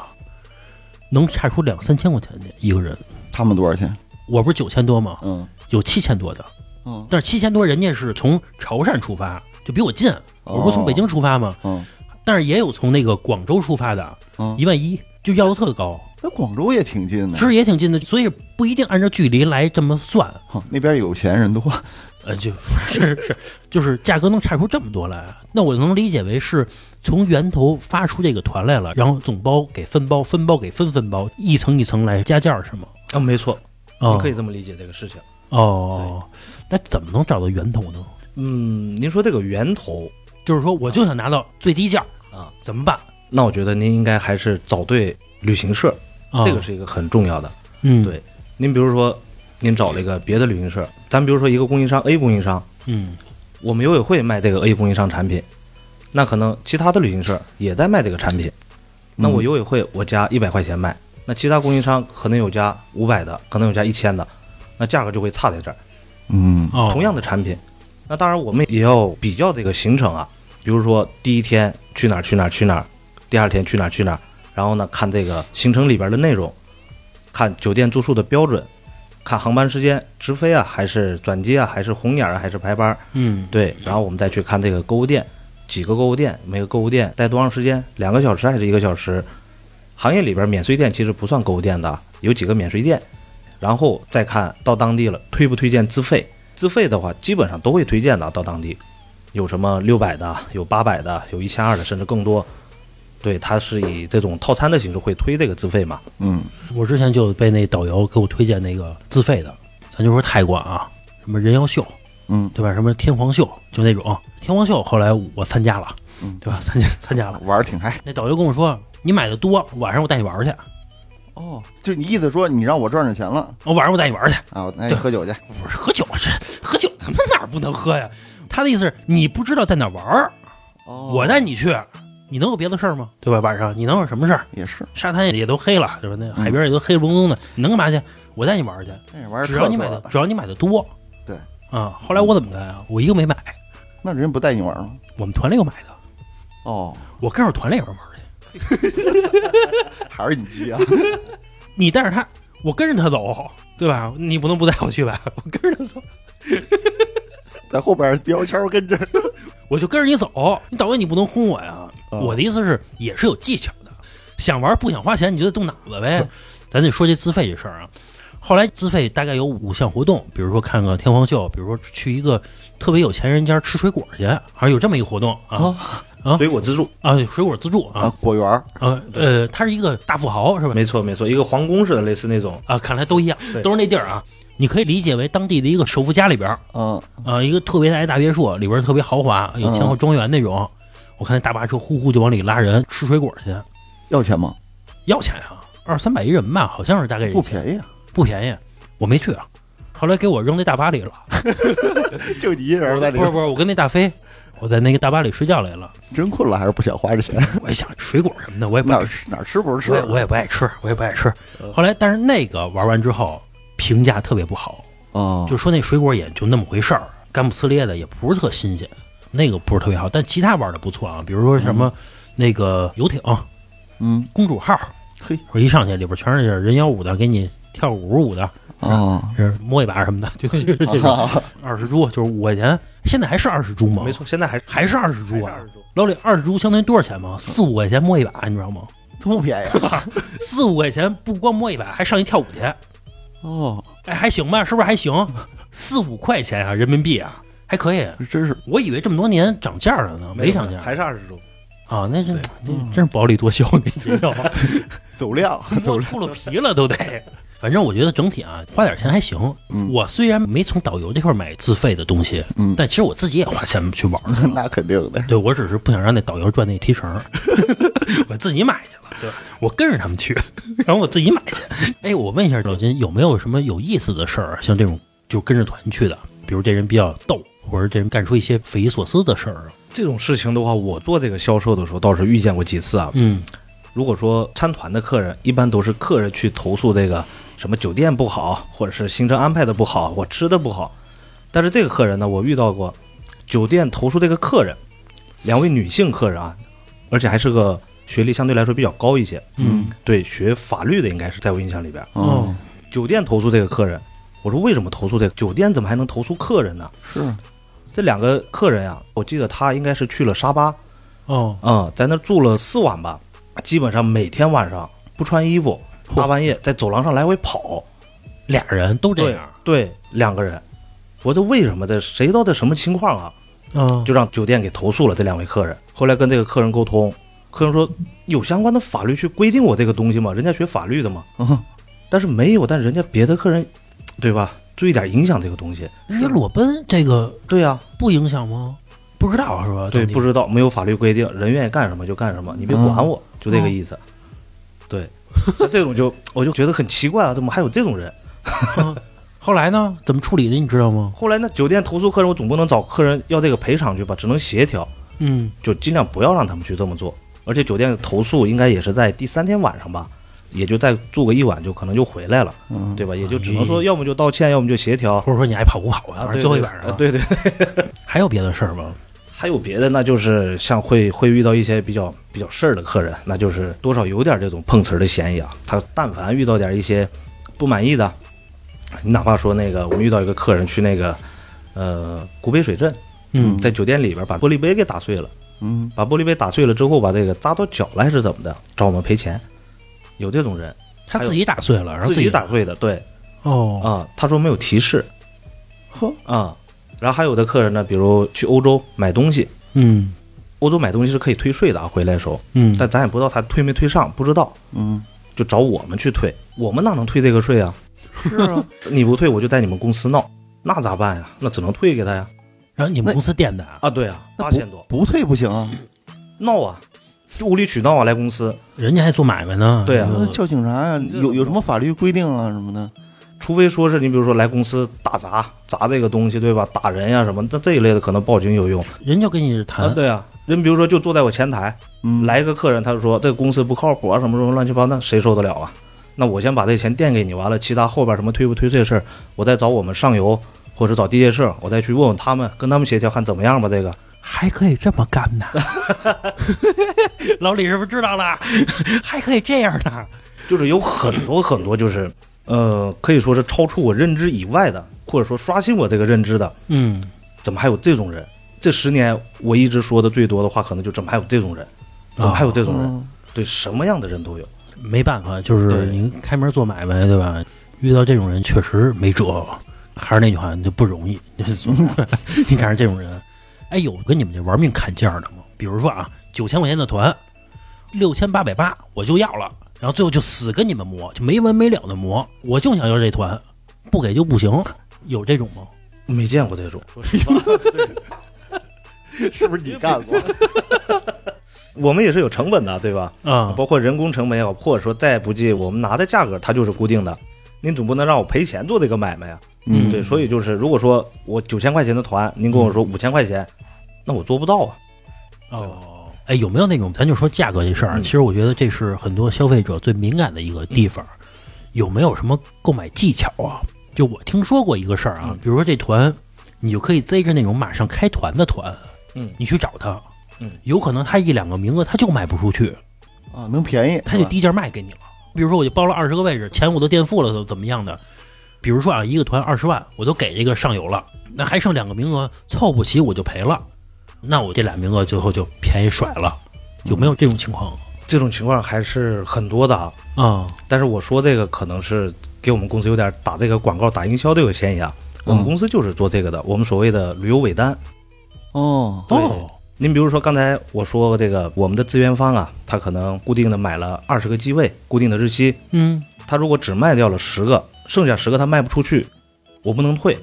S1: 能差出两三千块钱去一个人。
S2: 他们多少钱？
S1: 我不是九千多吗？
S2: 嗯
S1: 有七千多的，
S2: 嗯，
S1: 但是七千多人家是从潮汕出发，就比我近，我不是从北京出发吗？
S2: 嗯
S1: 但是也有从那个广州出发的，
S2: 嗯，
S1: 一万一就要的特高，
S2: 那广州也挺近的，
S1: 是也挺近的，所以不一定按照距离来这么算。
S2: 哼那边有钱人多。
S1: 呃，就是是是，就是价格能差出这么多来，那我能理解为是从源头发出这个团来了，然后总包给分包，分包给分分包，一层一层来加价是吗？
S3: 啊，没错，
S1: 哦
S3: 你可以这么理解这个事情。
S1: 哦，那怎么能找到源头呢？
S3: 嗯，您说这个源头
S1: 就是说，我就想拿到最低价
S3: 啊，
S1: 怎么办？
S3: 那我觉得您应该还是找对旅行社，
S1: 啊
S3: 这个是一个很重要的。
S1: 嗯，
S3: 对您比如说，您找了一个别的旅行社，咱比如说一个供应商 A 供应商，
S1: 嗯
S3: 我们游委会卖这个 A 供应商产品，那可能其他的旅行社也在卖这个产品，那我
S2: 嗯
S3: 游委会我加一百块钱卖，那其他供应商可能有加五百的，可能有加一千的，那价格就会差在这儿。
S2: 嗯
S1: 哦，
S3: 同样的产品，那当然我们也要比较这个行程啊，比如说第一天去哪儿去哪儿去哪儿，第二天去哪儿去哪儿，然后呢看这个行程里边的内容，看酒店住宿的标准，看航班时间直飞啊还是转机啊还是红眼儿啊还是排班儿，
S1: 嗯
S3: 对，然后我们再去看这个购物店，几个购物店，每个购物店待多长时间，两个小时还是一个小时？行业里边免税店其实不算购物店的，有几个免税店，然后再看到当地了推不推荐自费。自费的话，基本上都会推荐的。到当地，有什么六百的，有八百的，有一千二的，甚至更多。对，它是以这种套餐的形式会推这个自费嘛。
S2: 嗯
S1: 我之前就被那导游给我推荐那个自费的，咱就说泰国啊，什么人妖秀，
S2: 嗯，
S1: 对吧？什么天皇秀，就那种天皇秀，后来我参加了，
S2: 嗯
S1: 对吧？参加参加了。
S2: 玩儿挺嗨。
S1: 那导游跟我说，你买的多，晚上我带你玩儿去。
S2: 哦，就你意思说你让我赚着钱了
S1: 我晚上我带你玩去。
S2: 啊？我带你喝酒去。
S1: 我说喝酒这喝酒他妈哪儿不能喝呀？他的意思是你不知道在哪儿玩儿，
S2: 哦
S1: 我带你去，你能有别的事儿吗？对吧？晚上你能有什么事儿？
S2: 也是，
S1: 沙滩也都黑了，对吧？那海边也都黑不隆咚的，你能干嘛去？我带你玩儿去，
S2: 这玩意儿
S1: 只要你买的，只要你买的多。
S2: 对
S1: 啊，后来我怎么干啊？我一个没买，
S2: 那人不带你玩吗？
S1: 我们团里有买的，
S2: 哦，
S1: 我跟着团里人玩。
S2: 还是你急啊？
S1: 你带着他，我跟着他走，对吧？你不能不带我去吧？我跟着他走，
S2: 在后边标签跟着。
S1: 我就跟着你走。你导演你不能轰我呀！
S2: 哦
S1: 我的意思是，也是有技巧的。想玩不想花钱，你就得动脑子呗。咱得说这自费这事儿啊。后来自费大概有五项活动，比如说看个天皇秀，比如说去一个特别有钱人家吃水果去，好像有这么一个活动啊啊
S3: 水果自助，
S1: 啊，水果自助啊。
S2: 啊，果园儿。
S1: 啊呃，他是一个大富豪是吧？
S3: 没错没错，一个皇宫似的，类似那种。
S1: 啊，看来都一样，都是那地儿啊。你可以理解为当地的一个首富家里边儿
S2: 嗯，
S1: 啊，一个特别大的大别墅，里边儿特别豪华，有前后庄园那种。我看那大巴车呼呼就往里拉人，吃水果去，
S2: 要钱吗？
S1: 要钱啊，二三百一人吧，好像是大概这
S2: 不便宜啊，
S1: 不便宜，我没去啊。后来给我扔那大巴里了，
S2: 就你一人在里边，
S1: 不是不是，我跟那大飞，我在那个大巴里睡觉来了。
S2: 真困了还是不想花这钱？
S1: 我也想水果什么的，我也不
S2: 哪
S1: 爱
S2: 吃哪儿吃不是吃
S1: 我也不爱吃，我也不爱吃。后来，但是那个玩完之后评价特别不好，
S2: 哦，
S1: 就说那水果也就那么回事儿，干不呲咧的，也不是特新鲜，那个不是特别好。但其他玩的不错啊，比如说什么、那个游艇、
S2: 嗯
S1: 公主号，
S2: 嘿，
S1: 我一上去里边全是人妖舞的，给你跳舞舞的，
S2: 哦，
S1: 是摸一把什么的，就就是这种
S2: 啊
S1: 二十铢就是五块钱，现在还是二十铢吗？
S3: 没，错，现在还
S1: 还是二十铢啊。老李，二十铢相当于多少钱吗？四五块钱摸一把，你知道吗？
S2: 这么便宜啊？
S1: 四五块钱不光摸一把，还上一跳舞去，
S2: 哦，
S1: 哎，还行吧？是不是还行？四五块钱啊，人民币啊，还可以。
S2: 真是
S1: 我以为这么多年涨价了呢，没涨价
S3: 还是二十铢。
S1: 啊，那真
S3: 对
S1: 那真是薄利多销你知
S2: 道吗，走量，
S1: 走秃了皮了都得。反正我觉得整体啊，花点钱还行。
S2: 嗯
S1: 我虽然没从导游这块买自费的东西，
S2: 嗯，
S1: 但其实我自己也花钱去玩儿。
S2: 那肯定的，
S1: 对我只是不想让那导游赚那提成，我自己买去了，对吧？我跟着他们去，然后我自己买去。哎，我问一下老金，有没有什么有意思的事儿？像这种就跟着团去的，比如这人比较逗，或者这人干出一些匪夷所思的事儿啊？
S3: 这种事情的话，我做这个销售的时候倒是遇见过几次啊。
S1: 嗯
S3: 如果说参团的客人，一般都是客人去投诉这个什么酒店不好，或者是行程安排的不好，我吃的不好。但是这个客人呢，我遇到过，酒店投诉这个客人，两位女性客人啊，而且还是个学历相对来说比较高一些，
S1: 嗯
S3: 对，学法律的应该是在我印象里边。
S2: 哦，
S3: 酒店投诉这个客人，我说为什么投诉这个酒店？怎么还能投诉客人呢？
S2: 是
S3: 这两个客人呀、我记得他应该是去了沙巴，
S1: 哦
S3: 嗯，在那住了四晚吧，基本上每天晚上不穿衣服，大半夜在走廊上来回跑，
S1: 俩人都这样，
S3: 对，两个人。我这为什么这谁知道这什么情况啊？
S1: 嗯，
S3: 就让酒店给投诉了这两位客人。后来跟这个客人沟通，客人说有相关的法律去规定我这个东西吗？人家学法律的嘛，
S2: 嗯
S3: 但是没有，但人家别的客人，对吧？注意点影响这个东西。
S1: 人家裸奔这个
S3: 对呀、
S1: 不影响吗？不知道是吧？
S3: 对，不知道，没有法律规定，人愿意干什么就干什么，你别管我，就这个意思。对，那这种就我就觉得很奇怪啊，怎么还有这种人？
S1: 后来呢？怎么处理的？你知道吗？
S3: 后来呢，酒店投诉客人，我总不能找客人要这个赔偿去吧，只能协调，
S1: 嗯，
S3: 就尽量不要让他们去这么做。而且酒店投诉应该也是在第三天晚上吧，也就再住个一晚就可能就回来了，
S2: 嗯，
S3: 对吧？也就只能说要么就道歉，要么就协调。
S1: 或者说你爱跑不跑啊？最后一晚上了。
S3: 呃对对，
S1: 还有别的事儿吗？
S3: 还有别的，那就是像会会遇到一些比较比较事儿的客人，那就是多少有点这种碰瓷儿的嫌疑啊。他但凡遇到点一些不满意的，你哪怕说那个我们遇到一个客人去那个呃古北水镇，
S1: 嗯，
S3: 在酒店里边把玻璃杯给打碎了，
S2: 嗯，
S3: 把玻璃杯打碎了之后，把这个扎到脚了还是怎么的，找我们赔钱。有这种人
S1: 他自己打碎了，然后
S3: 自
S1: 己
S3: 己打碎的，对。
S1: 哦，
S3: 啊、他说没有提示。
S2: 呵，
S3: 啊、然后还有的客人呢，比如去欧洲买东西，
S1: 嗯。
S3: 欧洲买东西是可以退税的啊，回来的时候，
S1: 嗯，
S3: 但咱也不知道他退没退上，不知道，
S2: 嗯，
S3: 就找我们去退，我们哪能退这个税啊？
S2: 是啊，
S3: 你不退，我就在你们公司闹，那咋办呀？那只能退给他呀。
S1: 然后你们公司垫的啊，
S3: 啊，对啊，八千多，
S2: 不退不行啊，
S3: 闹啊，就无理取闹啊，来公司，
S1: 人家还做买卖呢。
S3: 对啊。
S2: 叫警察呀，
S3: 你这
S2: 有有什么法律规定啊什么的？
S3: 除非说是你比如说来公司打砸砸这个东西，对吧？打人呀什么，那这一类的可能报警有用
S1: 人就跟你
S3: 啊。
S1: 谈，
S3: 对啊，人比如说就坐在我前台，
S2: 嗯，
S3: 来一个客人，他就说这个公司不靠谱啊，什么什么乱七八糟，那谁受得了啊？那我先把这钱垫给你，完了，其他后边什么退不退这事儿，我再找我们上游或者找地接社，我再去问问他们，跟他们协调看怎么样吧。这个
S1: 还可以这么干呢。老李是不是知道了？还可以这样的。
S3: 就是有很多很多，就是呃，可以说是超出我认知以外的，或者说刷新我这个认知的，
S1: 嗯，
S3: 怎么还有这种人？这十年我一直说的最多的话，可能就怎么还有这种人？怎么还有这种人？
S2: 嗯
S3: 对，什么样的人都有。
S1: 没办法，就是
S3: 对
S1: 你开门做买卖，对吧？遇到这种人确实没辙。还是那句话，就不容易。你看上这种人，哎，有跟你们这玩命砍价的吗？比如说啊，九千块钱的团，六千八百八我就要了，然后最后就死跟你们磨，就没完没了的磨，我就想要这团，不给就不行。有这种吗？
S3: 没见过这种，说实话，
S2: 是不是你干过？
S3: 我们也是有成本的，对吧？
S1: 啊，
S3: 包括人工成本也好，或者说再不济，我们拿的价格它就是固定的，您总不能让我赔钱做这个买卖呀。
S1: 嗯
S3: 对，所以就是如果说我九千块钱的团，您跟我说五千块钱，那我做不到啊。
S1: 哦，哎，有没有那种，咱就说价格这事儿，
S3: 嗯
S1: 其实我觉得这是很多消费者最敏感的一个地方。有没有什么购买技巧啊？就我听说过一个事儿啊
S3: 嗯，
S1: 比如说这团，你就可以逮着那种马上开团的团，
S3: 嗯
S1: 你去找他，
S3: 嗯，
S1: 有可能他一两个名额他就卖不出去，
S2: 啊，能便宜，
S1: 他就低价卖给你了。比如说我就包了二十个位置，钱我都垫付了，怎怎么样的？比如说啊，一个团二十万，我都给这个上游了，那还剩两个名额，凑不齐我就赔了，那我这俩名额最后就便宜甩了，有没有这种情况
S3: 这种情况还是很多的啊。
S1: 啊？
S3: 但是我说这个可能是给我们公司有点打这个广告、打营销的有嫌疑啊。我们
S2: 嗯
S3: 公司就是做这个的，我们所谓的旅游尾单。
S2: 哦，
S3: 对
S1: 哦，
S3: 您比如说刚才我说这个，我们的资源方啊，他可能固定的买了二十个机位，固定的日期，
S1: 嗯，
S3: 他如果只卖掉了十个，剩下十个他卖不出去，我不能退。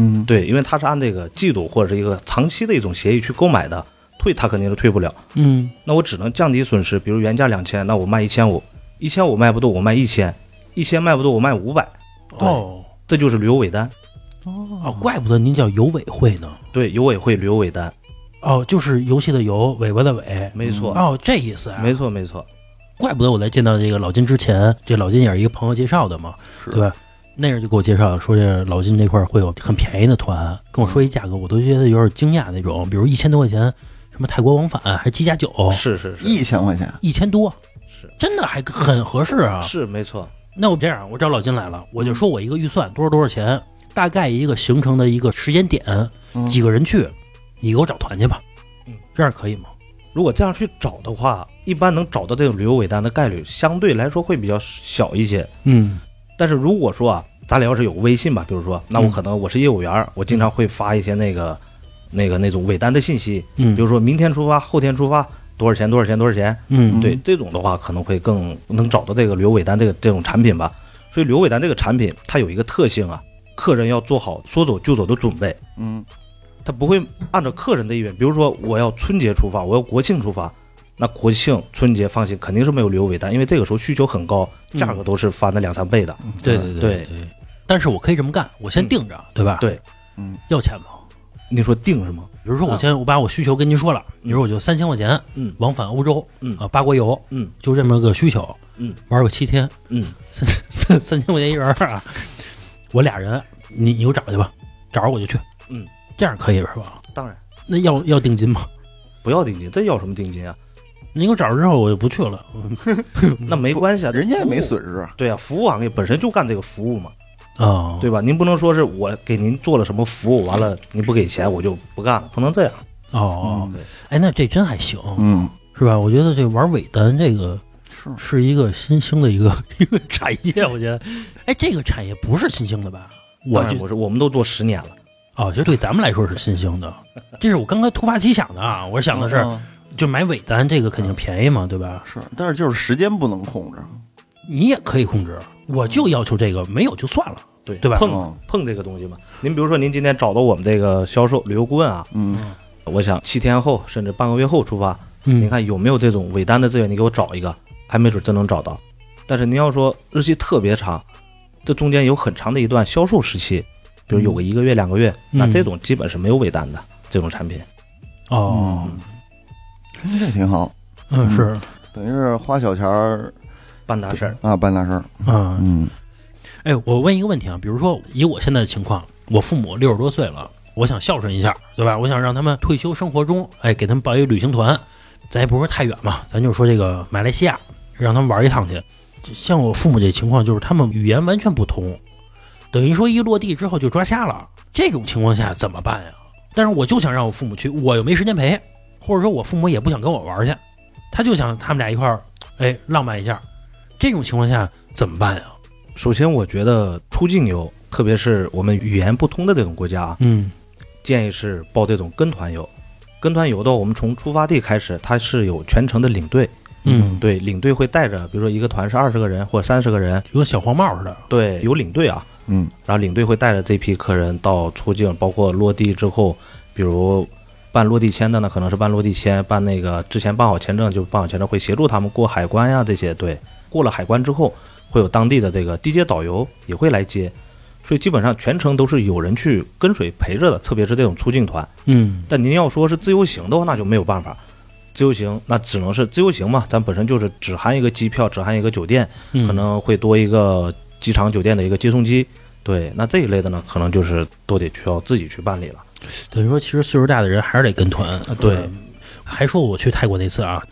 S2: 嗯，
S3: 对，因为他是按这个季度或者是一个长期的一种协议去购买的，退他肯定是退不了。
S1: 嗯，
S3: 那我只能降低损失，比如原价两千，那我卖一千五，一千五卖不动，我卖一千，一千卖不动，我卖五百，
S1: 哦，
S3: 这就是旅游尾单。
S1: 哦，怪不得您叫游委会呢。
S3: 对，游委会旅游尾单，
S1: 哦，就是游戏的游，尾巴的尾。
S3: 没错，
S1: 哦，这意思啊。
S3: 没错，没错。
S1: 怪不得我在见到这个老金之前，这老金也是一个朋友介绍的嘛，
S2: 是
S1: 对吧？那人就给我介绍说，这老金这块儿会有很便宜的团，跟我说一价格，我都觉得有点惊讶那种，比如一千多块钱，什么泰国往返还是机加酒，
S3: 是是是
S2: 一千块钱，
S1: 一千多，
S3: 是
S1: 真的还很合适啊。
S3: 是没错。
S1: 那我这样，我找老金来了，我就说我一个预算多少多少钱，大概一个行程的一个时间点，
S2: 嗯
S1: 几个人去，你给我找团去吧。
S3: 嗯，
S1: 这样可以吗？
S3: 如果这样去找的话，一般能找到这种旅游尾单的概率相对来说会比较小一些。
S1: 嗯
S3: 但是如果说啊，咱俩要是有微信吧，比如说，那我
S1: 嗯。
S3: 可能我是业务员儿，我经常会发一些那个、那个那种尾单的信息，
S1: 嗯，
S3: 比如说明天出发，后天出发，多少钱多少钱多少钱。
S1: 嗯。
S3: 对这种的话，可能会更能找到这个旅游尾单这个这种产品吧。所以旅游尾单这个产品，它有一个特性啊，客人要做好说走就走的准备，
S2: 嗯。
S3: 他不会按照客人的意愿，比如说我要春节出发，我要国庆出发，那国庆春节放心肯定是没有旅游尾单，因为这个时候需求很高，
S1: 嗯
S3: 价格都是翻了两三倍的。
S2: 嗯
S1: 对对
S3: 对
S1: 对。但是我可以这么干，我先
S3: 嗯
S1: 定着，对吧？
S3: 对，
S2: 嗯
S1: 要钱吗？
S3: 你说定是吗？
S1: 比如说我
S3: 啊
S1: 先我把我需求跟您说了，你说我就三千块钱，
S3: 嗯
S1: 往返欧洲，
S3: 嗯
S1: 啊，八国游，
S3: 嗯
S1: 就这么个需求，
S3: 嗯，
S1: 玩个七天，
S3: 嗯，
S1: 三三三千块钱一人儿啊，我俩人，你你给我找去吧，找着我就去，
S3: 嗯，
S1: 这样可以是吧？
S3: 当然
S1: 那要要定金吗？
S3: 不要定金，这要什么定金啊？
S1: 你给我找着之后我就不去了，
S3: 那没关系啊，
S2: 人家也没。损失啊。
S3: 对啊，服务行业本身就干这个服务嘛，
S1: 哦，
S3: 对吧？您不能说是我给您做了什么服务，完了您不给钱我就不干了，不能这样。
S1: 哦，
S2: 嗯
S1: 哎，那这真还行，
S2: 嗯，
S1: 是吧？我觉得这玩尾单这个
S2: 是
S1: 是一个新兴的一个 一个产业，我觉得，哎，这个产业不是新兴的吧？我就
S3: 当然不是，我们都做十年了。
S1: 哦，就对咱们来说是新兴的，这是我刚才突发奇想的啊！我想的是，
S2: 嗯
S1: 就买尾单这个肯定便宜嘛，对吧？
S2: 是，但是就是时间不能控制。
S1: 你也可以控制，我就要求这个，没有就算了。
S3: 对
S1: 对吧
S3: 碰
S2: 嗯
S3: 碰这个东西嘛。您比如说，您今天找到我们这个销售旅游顾问啊，
S2: 嗯
S3: 我想七天后甚至半个月后出发，
S1: 嗯，
S3: 您看有没有这种尾单的资源？你给我找一个，还没准真能找到。但是您要说日期特别长，这中间有很长的一段销售时期，比如有个一个月、两个月，
S1: 嗯
S3: 那这种基本是没有尾单的这种产品。
S1: 哦，
S2: 嗯，这挺好，
S1: 嗯，是，
S2: 等于是花小钱儿
S3: 办大事儿，
S2: 啊办大事儿。
S1: 嗯，
S2: 嗯
S1: 哎，我问一个问题啊，比如说以我现在的情况，我父母六十多岁了，我想孝顺一下，对吧？我想让他们退休生活中，哎，给他们报一个旅行团，咱也不是说太远嘛，咱就说这个马来西亚，让他们玩一趟去。就像我父母这情况，就是他们语言完全不通，等于说一落地之后就抓瞎了。这种情况下怎么办呀？但是我就想让我父母去，我又没时间陪，或者说我父母也不想跟我玩去，他就想他们俩一块儿，哎，浪漫一下。这种情况下怎么办呀？
S3: 首先我觉得出境游，特别是我们语言不通的这种国家啊，
S1: 嗯
S3: 建议是报这种跟团游。跟团游的，我们从出发地开始，它是有全程的领队，
S1: 嗯，
S3: 对，领队会带着，比如说一个团是二十个人或者三十个人，
S1: 有个小黄帽似的。
S3: 对，有领队啊，
S2: 嗯
S3: 然后领队会带着这批客人到出境，包括落地之后，比如办落地签的呢，可能是办落地签，办那个之前办好签证就办好签证，会协助他们过海关呀这些。对，过了海关之后，会有当地的这个地接导游也会来接，所以基本上全程都是有人去跟随陪着的，特别是这种出境团。
S1: 嗯
S3: 但您要说是自由行的话，那就没有办法。自由行那只能是自由行嘛，咱本身就是只含一个机票，只含一个酒店，
S1: 嗯，
S3: 可能会多一个机场酒店的一个接送机。对，那这一类的呢，可能就是都得需要自己去办理了。
S1: 等于说，其实岁数大的人还是得跟团。
S3: 对
S1: 嗯还说我去泰国那次啊，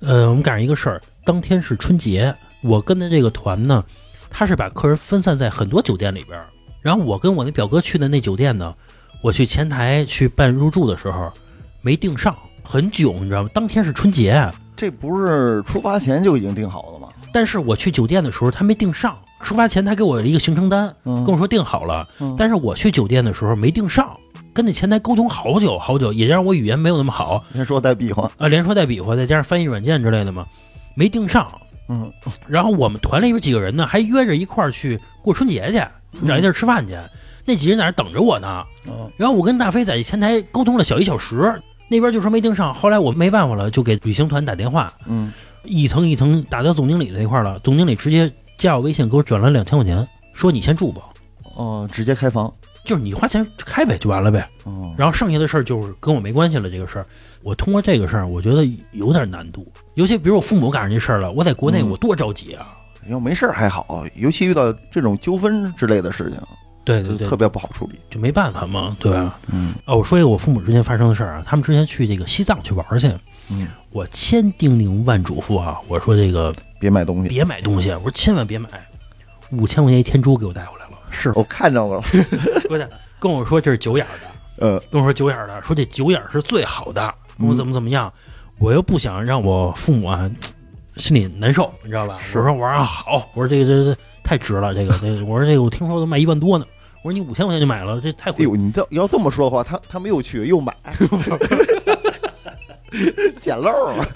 S1: 呃，我们赶上一个事儿，当天是春节，我跟的这个团呢，他是把客人分散在很多酒店里边儿，然后我跟我那表哥去的那酒店呢，我去前台去办入住的时候没订上，很久，你知道吗？当天是春节，啊
S2: 这不是出发前就已经订好了吗？
S1: 但是我去酒店的时候他没订上，出发前他给我一个行程单，
S2: 嗯
S1: 跟我说订好了，
S2: 嗯
S1: 但是我去酒店的时候没订上，跟那前台沟通好久好久，也加上我语言没有那么好，
S2: 连说带比划，
S1: 啊，连说带比划，再加上翻译软件之类的嘛，没订上。
S2: 嗯
S1: 然后我们团里边几个人呢，还约着一块儿去过春节去，找一地儿吃饭去。那几个人在那等着我呢。
S2: 嗯
S1: 然后我跟大飞在前台沟通了小一小时，那边就说没订上。后来我没办法了，就给旅行团打电话，
S2: 嗯，
S1: 一层一层打到总经理那块儿了。总经理直接加我微信，给我转了两千块钱，说你先住吧，
S2: 哦，直接开房，
S1: 就是你花钱开呗，就完了呗。
S2: 哦，
S1: 然后剩下的事儿就是跟我没关系了。这个事儿，我通过这个事儿，我觉得有点难度。尤其比如我父母赶上这事儿了，我在国内
S2: 嗯
S1: 我多着急啊！
S2: 要没事儿还好，尤其遇到这种纠纷之类的事情，
S1: 对对对，
S2: 特别不好处理。
S1: 就没办法嘛，对吧？
S2: 嗯
S1: 哦，我说一个我父母之间发生的事儿啊，他们之前去这个西藏去玩儿去，
S2: 嗯，
S1: 我千叮咛万嘱咐啊，我说这个
S2: 别买东西。
S1: 别买东西，我说千万别买，五千块钱一天珠给我带回来了，
S2: 是我看着了，
S1: 不是跟我说这是九眼的，
S2: 呃，
S1: 跟我说九眼的，说这九眼是最好的，
S2: 嗯
S1: 我怎么怎么样，我又不想让我父母啊心里难受，你知道吧？
S2: 是
S1: 我说我说啊好，我说这个这这太值了，这个这个我说这个我听说都卖一万多呢，我说你五千块钱就买了，这太贵。
S2: 哎呦，你这要这么说的话，他他们又去又买，捡漏儿。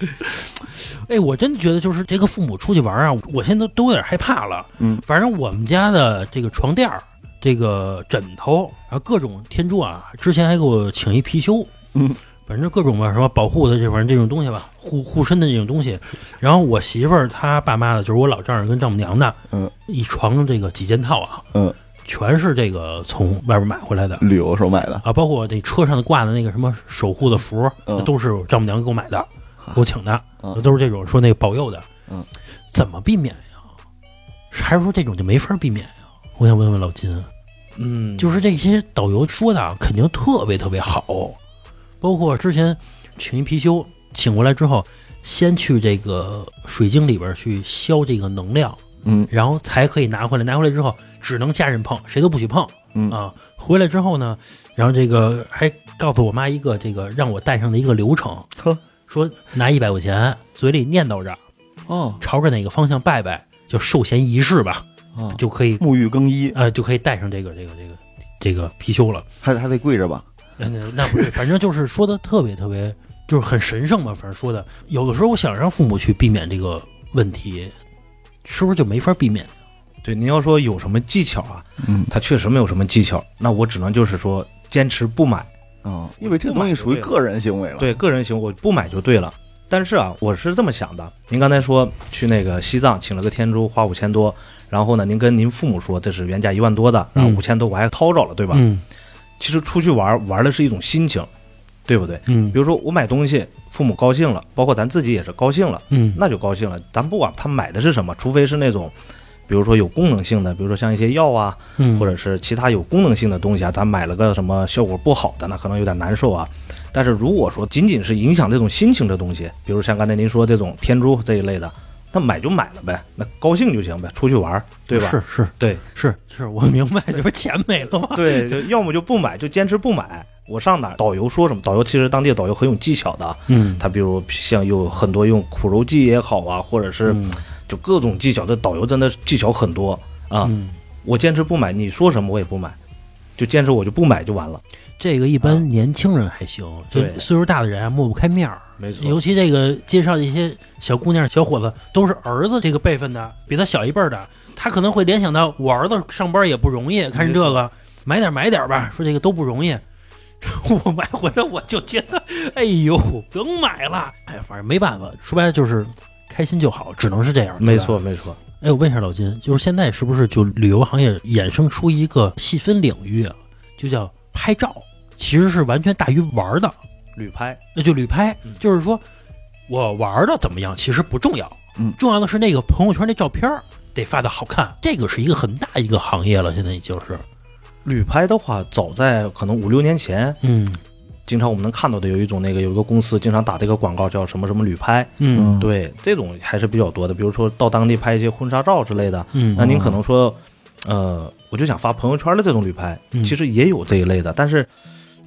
S1: 哎，我真的觉得就是这个父母出去玩啊，我现在都都有点害怕了。
S2: 嗯，
S1: 反正我们家的这个床垫儿、这个枕头，然后各种天珠啊，之前还给我请一貔貅。
S2: 嗯，
S1: 反正各种吧，什么保护的这反正这种东西吧，护护身的这种东西。然后我媳妇儿她爸妈的，就是我老丈人跟丈母娘的，
S2: 嗯，
S1: 一床这个几件套啊，
S2: 嗯，
S1: 全是这个从外边买回来的
S2: 旅游时候买的，
S1: 啊，包括这车上的挂的那个什么守护的符，
S2: 嗯
S1: 都是丈母娘给我买的，给我请的，
S2: 嗯
S1: 都是这种说那个保佑的。
S2: 嗯，
S1: 怎么避免呀？还是说这种就没法避免呀？我想问问老金。
S3: 嗯，
S1: 就是这些导游说的啊，肯定特别特别好，包括之前请一貔貅，请过来之后，先去这个水晶里边去消这个能量，
S2: 嗯
S1: 然后才可以拿回来。拿回来之后，只能家人碰，谁都不许碰
S2: 嗯
S1: 啊。回来之后呢，然后这个还告诉我妈一个这个让我带上的一个流程，
S2: 呵，
S1: 说拿一百块钱，嘴里念叨着，
S2: 哦
S1: 朝着哪个方向拜拜，就授衔仪式吧，
S2: 啊，
S1: 就可以
S2: 沐浴更衣，
S1: 呃就可以带上这个这个这个这个貔貅了。
S2: 还还得跪着吧？
S1: 那不是，反正就是说的特别特别，就是很神圣嘛。反正说的，有的时候我想让父母去避免这个问题，是不是就没法避免？
S3: 对，您要说有什么技巧啊，
S2: 嗯
S3: 他确实没有什么技巧，那我只能就是说坚持不买，
S2: 啊，因为这个东西属于个人行为了。，
S3: 对个人行为，我不买就对了。但是啊，我是这么想的，您刚才说去那个西藏请了个天珠，花五千多，然后呢，您跟您父母说这是原价一万多的，然后
S1: 嗯
S3: 五千多我还掏着了，对吧？
S1: 嗯
S3: 其实出去玩玩的是一种心情，对不对？
S1: 嗯
S3: 比如说我买东西，父母高兴了，包括咱自己也是高兴了，
S1: 嗯
S3: 那就高兴了。咱不管他买的是什么，除非是那种，比如说有功能性的，比如说像一些药啊，
S1: 嗯，
S3: 或者是其他有功能性的东西啊，咱买了个什么效果不好的，那可能有点难受啊。但是如果说仅仅是影响这种心情的东西，比如像刚才您说这种天珠这一类的，那买就买了呗，那高兴就行呗，出去玩，对吧？
S1: 是是
S3: 对
S1: 是是，我明白，这不是钱没了吗？
S3: 对，就要么就不买，就坚持不买。我上哪儿，导游说什么，导游其实当地的导游很有技巧的啊，
S1: 嗯，
S3: 他比如像有很多用苦肉计也好啊，或者是
S1: 嗯
S3: 就各种技巧，这导游真的技巧很多啊。
S1: 嗯，
S3: 我坚持不买，你说什么我也不买，就坚持我就不买就完了。
S1: 这个一般年轻人还行，就
S3: 对
S1: 岁数大的人啊抹不开面儿。
S3: 没错
S1: 尤其这个介绍一些小姑娘、小伙子，都是儿子这个辈分的，比他小一辈儿的，他可能会联想到我儿子上班也不容易，看这个买点买点吧，说这个都不容易。我买回来我就觉得，哎呦，甭买了，哎呀，反正没办法，说白了就是开心就好，只能是这样。
S3: 没。错没错。
S1: 哎，我问一下老金，就是现在是不是就旅游行业衍生出一个细分领域啊，就叫拍照，其实是完全大于玩儿的。
S3: 旅拍，
S1: 那就旅拍
S3: 嗯，
S1: 就是说我玩的怎么样其实不重要，
S2: 嗯
S1: 重要的是那个朋友圈那照片得发的好看，这个是一个很大一个行业了，现在已经是，
S3: 旅拍的话，早在可能五六年前，
S1: 嗯
S3: 经常我们能看到的有一种那个有一个公司经常打这个广告，叫什么什么旅拍。
S1: 嗯
S3: 对，这种还是比较多的。比如说到当地拍一些婚纱照之类的，
S1: 嗯，
S3: 那您可能说，呃，我就想发朋友圈的这种旅拍，
S1: 嗯
S3: 其实也有这一类的，但是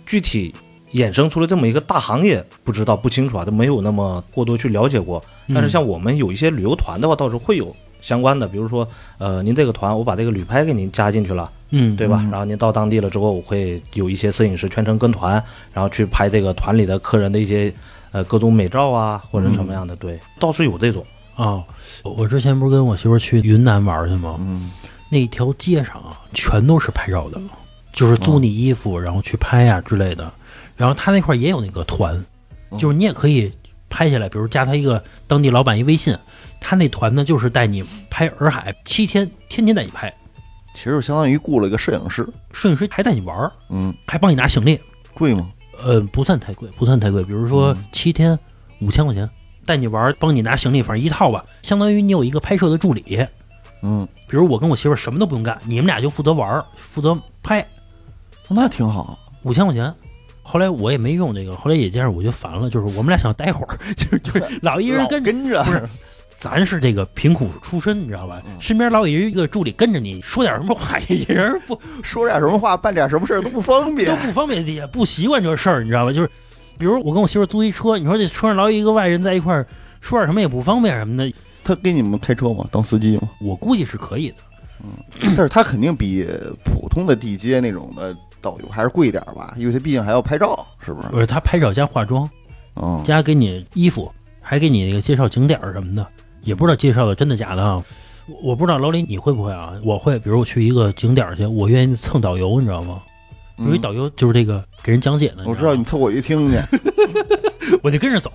S3: 具体衍生出了这么一个大行业，不知道不清楚啊，都没有那么过多去了解过。
S1: 嗯
S3: 但是像我们有一些旅游团的话，倒是会有相关的，比如说，呃，您这个团我把这个旅拍给您加进去了，
S1: 嗯
S3: 对吧？
S2: 嗯
S3: 然后您到当地了之后，我会有一些摄影师全程跟团，然后去拍这个团里的客人的一些呃各种美照啊，或者什么样的，对，倒是有这种。
S1: 哦，我之前不是跟我媳妇去云南玩去吗？
S2: 嗯
S1: 那条街上啊，全都是拍照的，就是租你衣服，然后去拍呀、之类的。然后他那块儿也有那个团，
S2: 哦
S1: 就是你也可以拍下来，比如加他一个当地老板一微信，他那团呢就是带你拍洱海七天，天天带你拍，
S2: 其实就相当于雇了一个摄影师。
S1: 摄影师还带你玩儿，
S2: 嗯，
S1: 还帮你拿行李，
S2: 贵吗？
S1: 呃，不算太贵，不算太贵。比如说
S2: 嗯
S1: 七天五千块钱，带你玩儿，帮你拿行李，反正一套吧，相当于你有一个拍摄的助理。
S2: 嗯，
S1: 比如我跟我媳妇儿什么都不用干，你们俩就负责玩儿，负责拍，
S2: 那挺好。
S1: 五千块钱。后来我也没用这个，后来也这样，我就烦了，就是我们俩想待会儿，就是就是 老一人跟着，
S2: 跟着，
S1: 不是咱是这个贫苦出身，你知道吧？
S2: 嗯
S1: 身边老有一个助理跟着你，说点什么话，也人不
S2: 说点什么话，办点什么事儿都不方便都。
S1: 不方便，也不习惯这事儿，你知道吧？就是比如我跟我媳妇儿租一车，你说这车上老有一个外人在一块儿，说点什么也不方便什么的，
S2: 他给你们开车吗？当司机吗？
S1: 我估计是可以的。
S2: 嗯但是他肯定比普通的地接那种的导游还是贵点儿吧，因为他毕竟还要拍照，是不是？
S1: 不是他拍照加化妆，
S2: 嗯，
S1: 加给你衣服，还给你那个介绍景点儿什么的，也不知道介绍的真的假的啊。我我不知道老李你会不会啊？我会，比如我去一个景点去，我愿意蹭导游，你知道吗？因为导游就是这个给人讲解的，
S2: 我知道
S1: 你
S2: 你凑过去听去，
S1: 我就跟着走。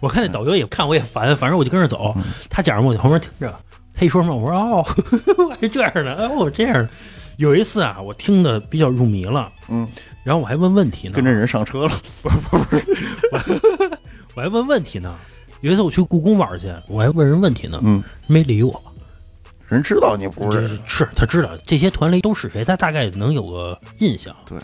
S1: 我看那导游也看我也烦，反正我就跟着走
S2: 嗯。
S1: 他讲什么我就旁边听着，他一说什么我说哦，我 还这样的，哦这样的。有一次啊，我听的比较入迷了，
S2: 嗯，
S1: 然后我还问问题呢，
S2: 跟着人上车了，不是不是不是
S1: 我还问问题呢。有一次我去故宫玩去，我还问人问题呢，
S2: 嗯，
S1: 没理我。
S2: 人知道你不
S1: 是是是他知道这些团里都是谁，他大概能有个印象。
S2: 对，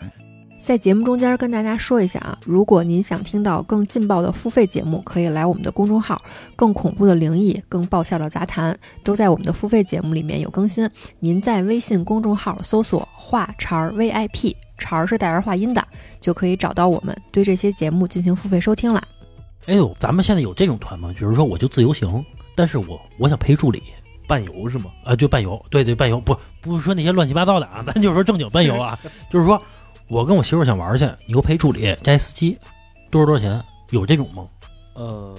S4: 在节目中间跟大家说一下啊，如果您想听到更劲爆的付费节目，可以来我们的公众号，更恐怖的灵异、更爆笑的杂谈，都在我们的付费节目里面有更新。您在微信公众号搜索“话茬儿 VIP”，茬儿是带儿化音的，就可以找到我们，对这些节目进行付费收听了。
S1: 哎呦，咱们现在有这种团吗？比如说我就自由行，但是我我想陪助理
S3: 伴游是吗？
S1: 啊、就伴游，对对伴游，不不是说那些乱七八糟的啊，咱就是说正经伴游啊，就是说我跟我媳妇儿想玩去，你给我陪助理加一司机，多少多少钱？有这种吗？
S3: 呃，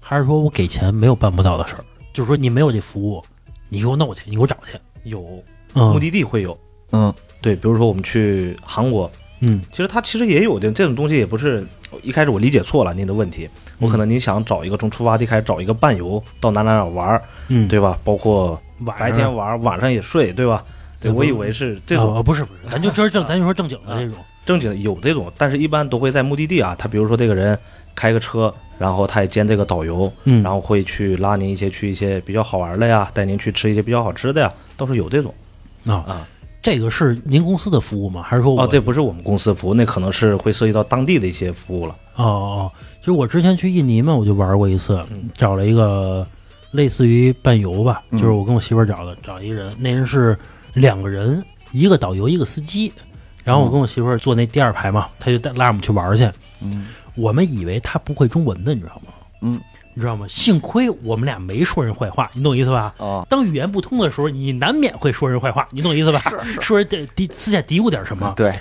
S1: 还是说我给钱没有办不到的事儿？就是说你没有这服务，你给我弄去，你给我找去。
S3: 有
S1: 嗯，
S3: 目的地会有，
S2: 嗯
S3: 对，比如说我们去韩国，
S1: 嗯
S3: 其实它其实也有的这种东西，也不是一开始我理解错了您的问题，我可能您想找一个从出发地开始找一个伴游到哪哪哪玩儿，
S1: 嗯，
S3: 对吧？包括白天玩儿，晚上也睡，对吧？对，我以为是这种
S1: 啊不是不是，咱就这正，咱就说正经的这种。
S3: 正经的有这种，但是一般都会在目的地啊，他比如说这个人开个车，然后他也兼这个导游，
S1: 嗯，
S3: 然后会去拉您一些去一些比较好玩的呀，带您去吃一些比较好吃的呀，倒是有这种
S1: 啊
S3: 啊。
S1: 这个是您公司的服务吗？还是说我
S3: 哦，这不是我们公司服务，那可能是会涉及到当地的一些服务了。
S1: 哦哦，其实我之前去印尼嘛，我就玩过一次，
S3: 嗯
S1: 找了一个类似于伴游吧，
S2: 嗯
S1: 就是我跟我媳妇儿找的，找一人，那人是两个人，一个导游，一个司机。然后我跟我媳妇儿坐那第二排嘛，他就带拉我们去玩去。
S2: 嗯
S1: 我们以为他不会中文的，你知道吗？
S2: 嗯，
S1: 你知道吗？幸亏我们俩没说人坏话，你懂我意思吧？
S2: 啊，
S1: 当语言不通的时候，你难免会说人坏话，你懂我意思吧？
S2: 是是，
S1: 说人嘀嘀私下嘀咕点什么。
S2: 对，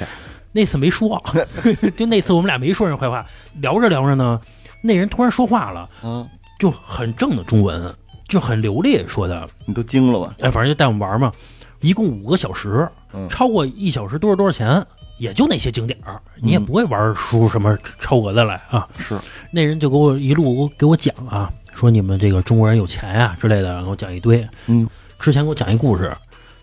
S1: 那次没说，就那次我们俩没说人坏话，聊着聊着呢，那人突然说话了，
S2: 嗯，
S1: 就很正的中文，就很流利说的，
S2: 你都惊了吧？
S1: 哎，反正就带我们玩嘛，一共五个小时，
S2: 嗯
S1: 超过一小时多少多少钱，也就那些景点儿，你也不会玩出什么超额的来啊。
S2: 是，
S1: 那人就给我一路给我讲啊，说你们这个中国人有钱呀、之类的，给我讲一堆。
S2: 嗯，
S1: 之前给我讲一故事，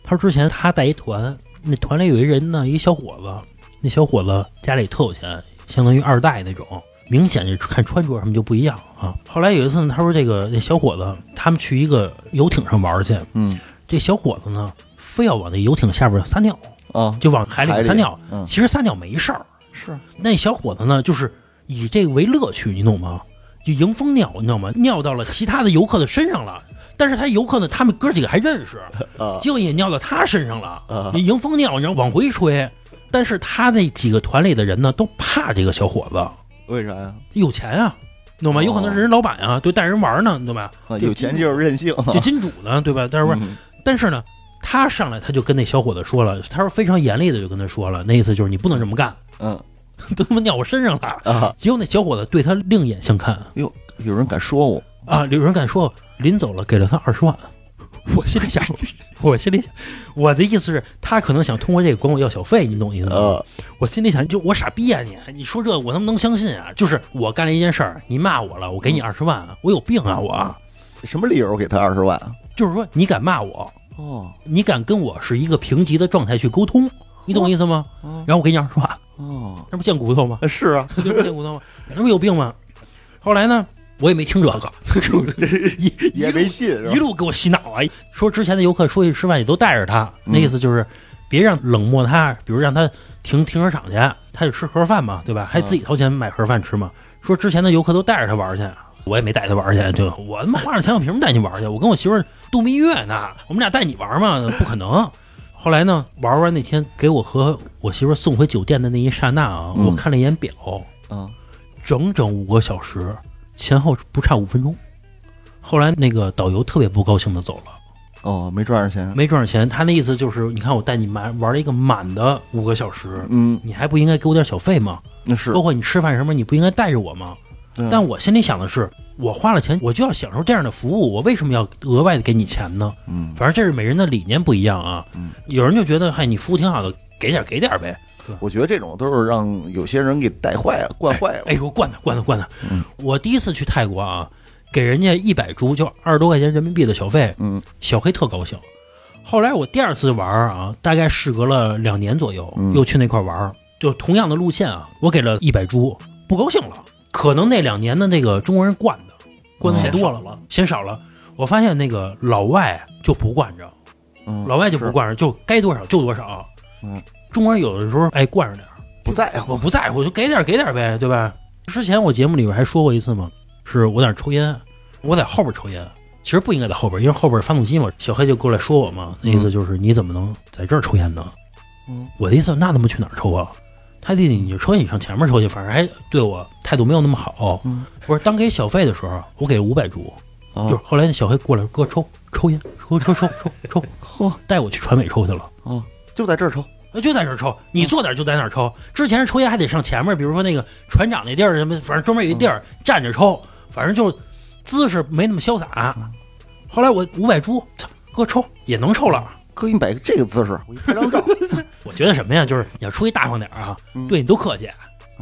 S1: 他说之前他带一团，那团里有一人呢，一小伙子，那小伙子家里特有钱，相当于二代那种，明显就看穿着什么就不一样啊。后来有一次呢，他说这个那小伙子他们去一个游艇上玩去，
S2: 嗯
S1: 这小伙子呢非要往那游艇下边撒尿，
S2: 啊，
S1: 就往海里面撒尿。
S2: 嗯，
S1: 其实撒尿没事儿，
S2: 是，
S1: 那小伙子呢，就是以这个为乐趣，你懂吗？就迎风尿，你知道吗？尿到了其他的游客的身上了。但是他游客呢，他们哥几个还认识，
S2: 啊
S1: 结果也尿到他身上了。
S2: 啊
S1: 迎风尿，然后往回吹。但是他那几个团里的人呢，都怕这个小伙子，
S2: 为啥呀？
S1: 有钱啊，你懂吗？
S2: 哦
S1: 有可能是人老板啊，对，带人玩呢，你懂吧？
S2: 啊，有钱就是任性，
S1: 就金主呢，对吧？但是不是？
S2: 嗯
S1: 但是呢，他上来他就跟那小伙子说了，他说非常严厉的就跟他说了，那意思就是你不能这么干，
S2: 嗯
S1: 都他妈尿我身上了。
S2: 啊，
S1: 结果那小伙子对他另眼相看哟
S2: 有人敢说我，
S1: 啊！有人敢说临走了给了他二十万，我心里想，我心里想，我的意思是，他可能想通过这个管我要小费，你懂意思吗？
S2: 呃，
S1: 我心里想，就我傻逼啊你！你说这我能不能相信啊？就是我干了一件事儿，你骂我了，我给你二十万，我有病啊我！
S2: 什么理由给他二十万啊？
S1: 就是说你敢骂我，
S2: 哦
S1: 你敢跟我是一个平级的状态去沟通，你懂我意思吗？
S2: 哦
S1: 然后我跟你讲说话，
S2: 哦，
S1: 那不贱骨头吗？
S2: 是啊，
S1: 这不贱骨头吗？那不有病吗？后来呢，我也没听这个，一
S2: 也没信
S1: 一？路给我洗脑啊！说之前的游客出去吃饭也都带着他，
S2: 嗯
S1: 那意思就是别让冷漠他，比如让他停停车场去，他就吃盒饭嘛，对吧？还自己掏钱买盒饭吃嘛。说之前的游客都带着他玩去，我也没带他玩去，就我他妈花了钱，我凭什么带你玩去？我跟我媳妇儿度蜜月呢，我们俩带你玩嘛？不可能。后来呢，玩完那天给我和我媳妇儿送回酒店的那一刹那啊，
S2: 嗯
S1: 我看了一眼表，
S2: 啊，
S1: 整整五个小时，前后不差五分钟。后来那个导游特别不高兴的走了，
S2: 哦，没赚着钱，
S1: 没赚着钱。他那意思就是，你看我带你玩玩了一个满的五个小时，
S2: 嗯，
S1: 你还不应该给我点小费吗？
S2: 那是
S1: 包，括你吃饭什么，你不应该带着我吗？但我心里想的是，我花了钱，我就要享受这样的服务，我为什么要额外的给你钱呢？
S2: 嗯，
S1: 反正这是每人的理念不一样啊。
S2: 嗯
S1: 有人就觉得，嗨，你服务挺好的，给点给点呗。
S2: 我觉得这种都是让有些人给带坏了、惯坏了。
S1: 哎呦，惯的惯的惯的
S2: 嗯！
S1: 我第一次去泰国啊，给人家一百铢，就二十多块钱人民币的小费，
S2: 嗯
S1: 小黑特高兴。后来我第二次玩啊，大概事隔了两年左右，
S2: 嗯
S1: 又去那块玩，就同样的路线啊，我给了一百铢，不高兴了。可能那两年的那个中国人惯的，惯的太多了，
S3: 了，
S1: 嫌少了。我发现那个老外就不惯着，
S2: 嗯，
S1: 老外就不惯着，就该多少就多少。
S2: 嗯，
S1: 中国人有的时候爱惯着点儿，
S2: 不在乎。
S1: 我不在乎，就给点儿给点儿呗，对吧？之前我节目里边还说过一次嘛，是我在那抽烟，我在后边抽烟，其实不应该在后边，因为后边发动机嘛。小黑就过来说我嘛，那意思就是你怎么能在这儿抽烟呢？
S2: 嗯，
S1: 我的意思那他妈去哪儿抽啊？他弟弟，你就抽烟，你上前面抽去，反正还对我态度没有那么好。
S2: 嗯，
S1: 我说当给小费的时候，我给了五百铢，
S2: 啊
S1: 就是后来那小黑过来哥抽抽烟，抽抽抽抽抽，
S2: 嚯
S1: 带我去船尾抽去了。
S2: 啊，就在这儿抽。
S1: 呃，就在这儿抽，你坐哪儿就在哪儿抽。之前抽烟还得上前面，比如说那个船长那地儿什么，反正专门有一地儿站着抽，反正就姿势没那么潇洒。后来我五百铢，操，哥抽也能抽了。
S2: 哥，你摆个这个姿势，我给你拍张照。
S1: 我觉得什么呀，就是你要出去大方点儿啊，
S2: 嗯
S1: 对你都客气，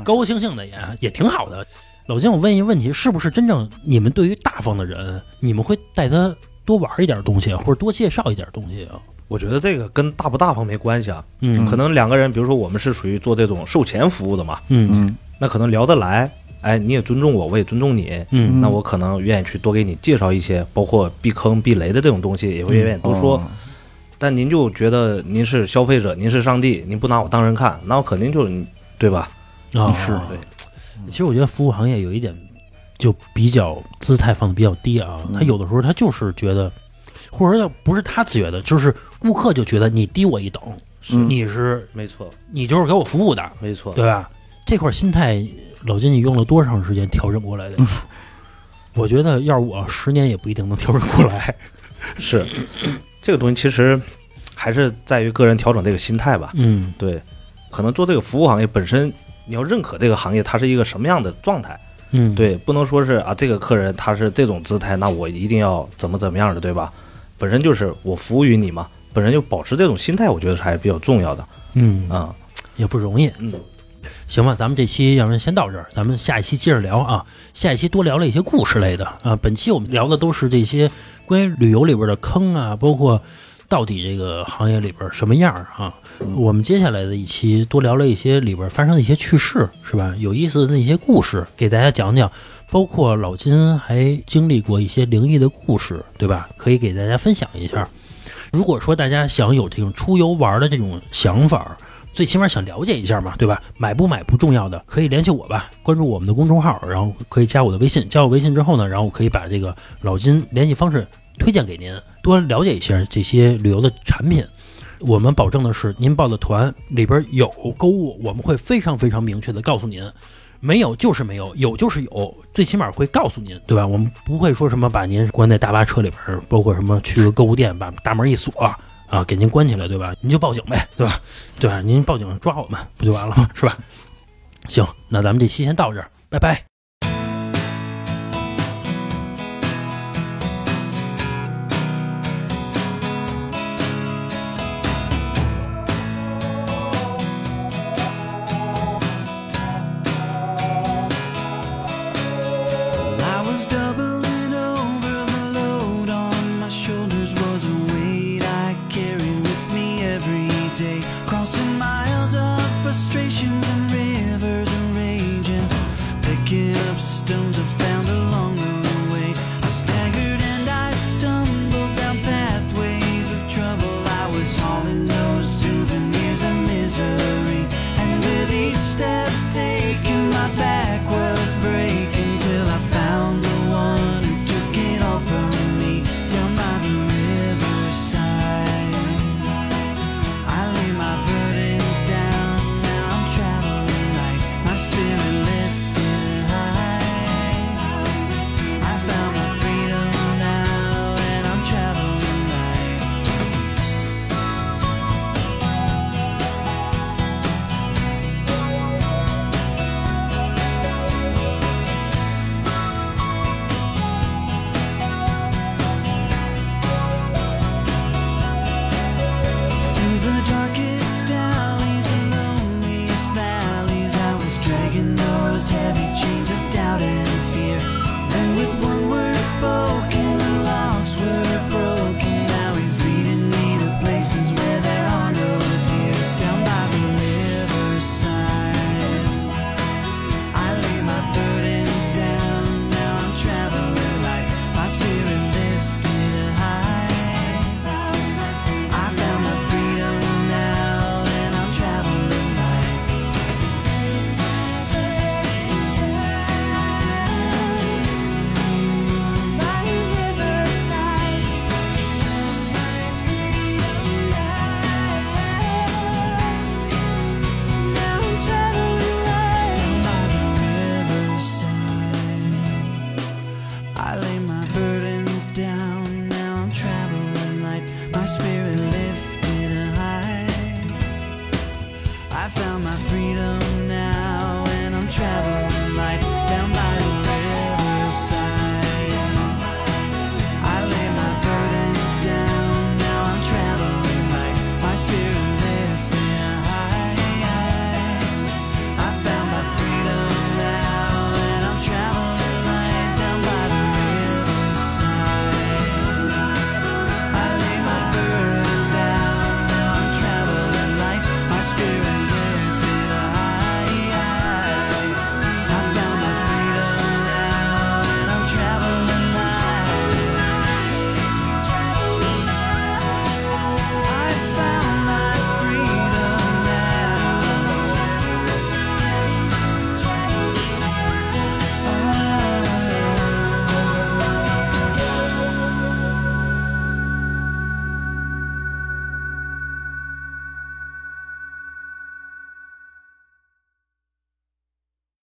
S1: 高高兴兴的也也挺好的。老金，我问一个问题，是不是真正你们对于大方的人，你们会带他多玩一点东西，或者多介绍一点东西啊？
S3: 我觉得这个跟大不大方没关系啊，
S1: 嗯
S3: 可能两个人，比如说我们是属于做这种售前服务的嘛，
S1: 嗯
S2: 嗯
S3: 那可能聊得来，哎，你也尊重我，我也尊重你，
S1: 嗯
S3: 那我可能愿意去多给你介绍一些，包括避坑避雷的这种东西，也会愿意多说。
S2: 哦
S3: 但您就觉得您是消费者，您是上帝，您不拿我当人看，那我肯定就是对吧？
S1: 啊
S2: 是。
S3: 对，
S1: 其实我觉得服务行业有一点就比较姿态放的比较低啊，
S2: 嗯。
S1: 他有的时候他就是觉得，或者说不是他觉得，就是顾客就觉得你低我一等，
S2: 嗯。
S1: 你是
S3: 没错，
S1: 你就是给我服务的，
S3: 没错，
S1: 对吧？这块心态，老金你用了多长时间调整过来的？我觉得要是我十年也不一定能调整过来。
S3: 是 这个东西其实还是在于个人调整这个心态吧。
S1: 嗯
S3: 对，可能做这个服务行业本身，你要认可这个行业它是一个什么样的状态。
S1: 嗯，
S3: 对，不能说是啊，这个客人他是这种姿态，那我一定要怎么怎么样的，对吧？本身就是我服务于你嘛，本身就保持这种心态，我觉得是还是比较重要的
S1: 嗯
S3: 啊。
S1: 也不容易。
S3: 嗯，
S1: 行吧，咱们这期要不然先到这儿，咱们下一期接着聊啊。下一期多聊了一些故事类的啊。本期我们聊的都是这些关于旅游里边的坑啊，包括到底这个行业里边什么样啊。我们接下来的一期多聊了一些里边发生的一些趣事，是吧？有意思的一些故事，给大家讲讲。包括老金还经历过一些灵异的故事，对吧？可以给大家分享一下。如果说大家想有这种出游玩的这种想法，最起码想了解一下嘛，对吧？买不买不重要的，可以联系我吧，关注我们的公众号，然后可以加我的微信。加我微信之后呢，然后我可以把这个老金联系方式推荐给您，多了解一下这些旅游的产品。我们保证的是，您报的团里边有购物，我们会非常非常明确的告诉您。没有就是没有，有就是有，最起码会告诉您，对吧？我们不会说什么把您关在大巴车里边，包括什么去个购物店把大门一锁，啊给您关起来，对吧？您就报警呗，对吧？对吧？您报警抓我们不就完了吗？是吧？行，那咱们这期先到这儿，拜拜。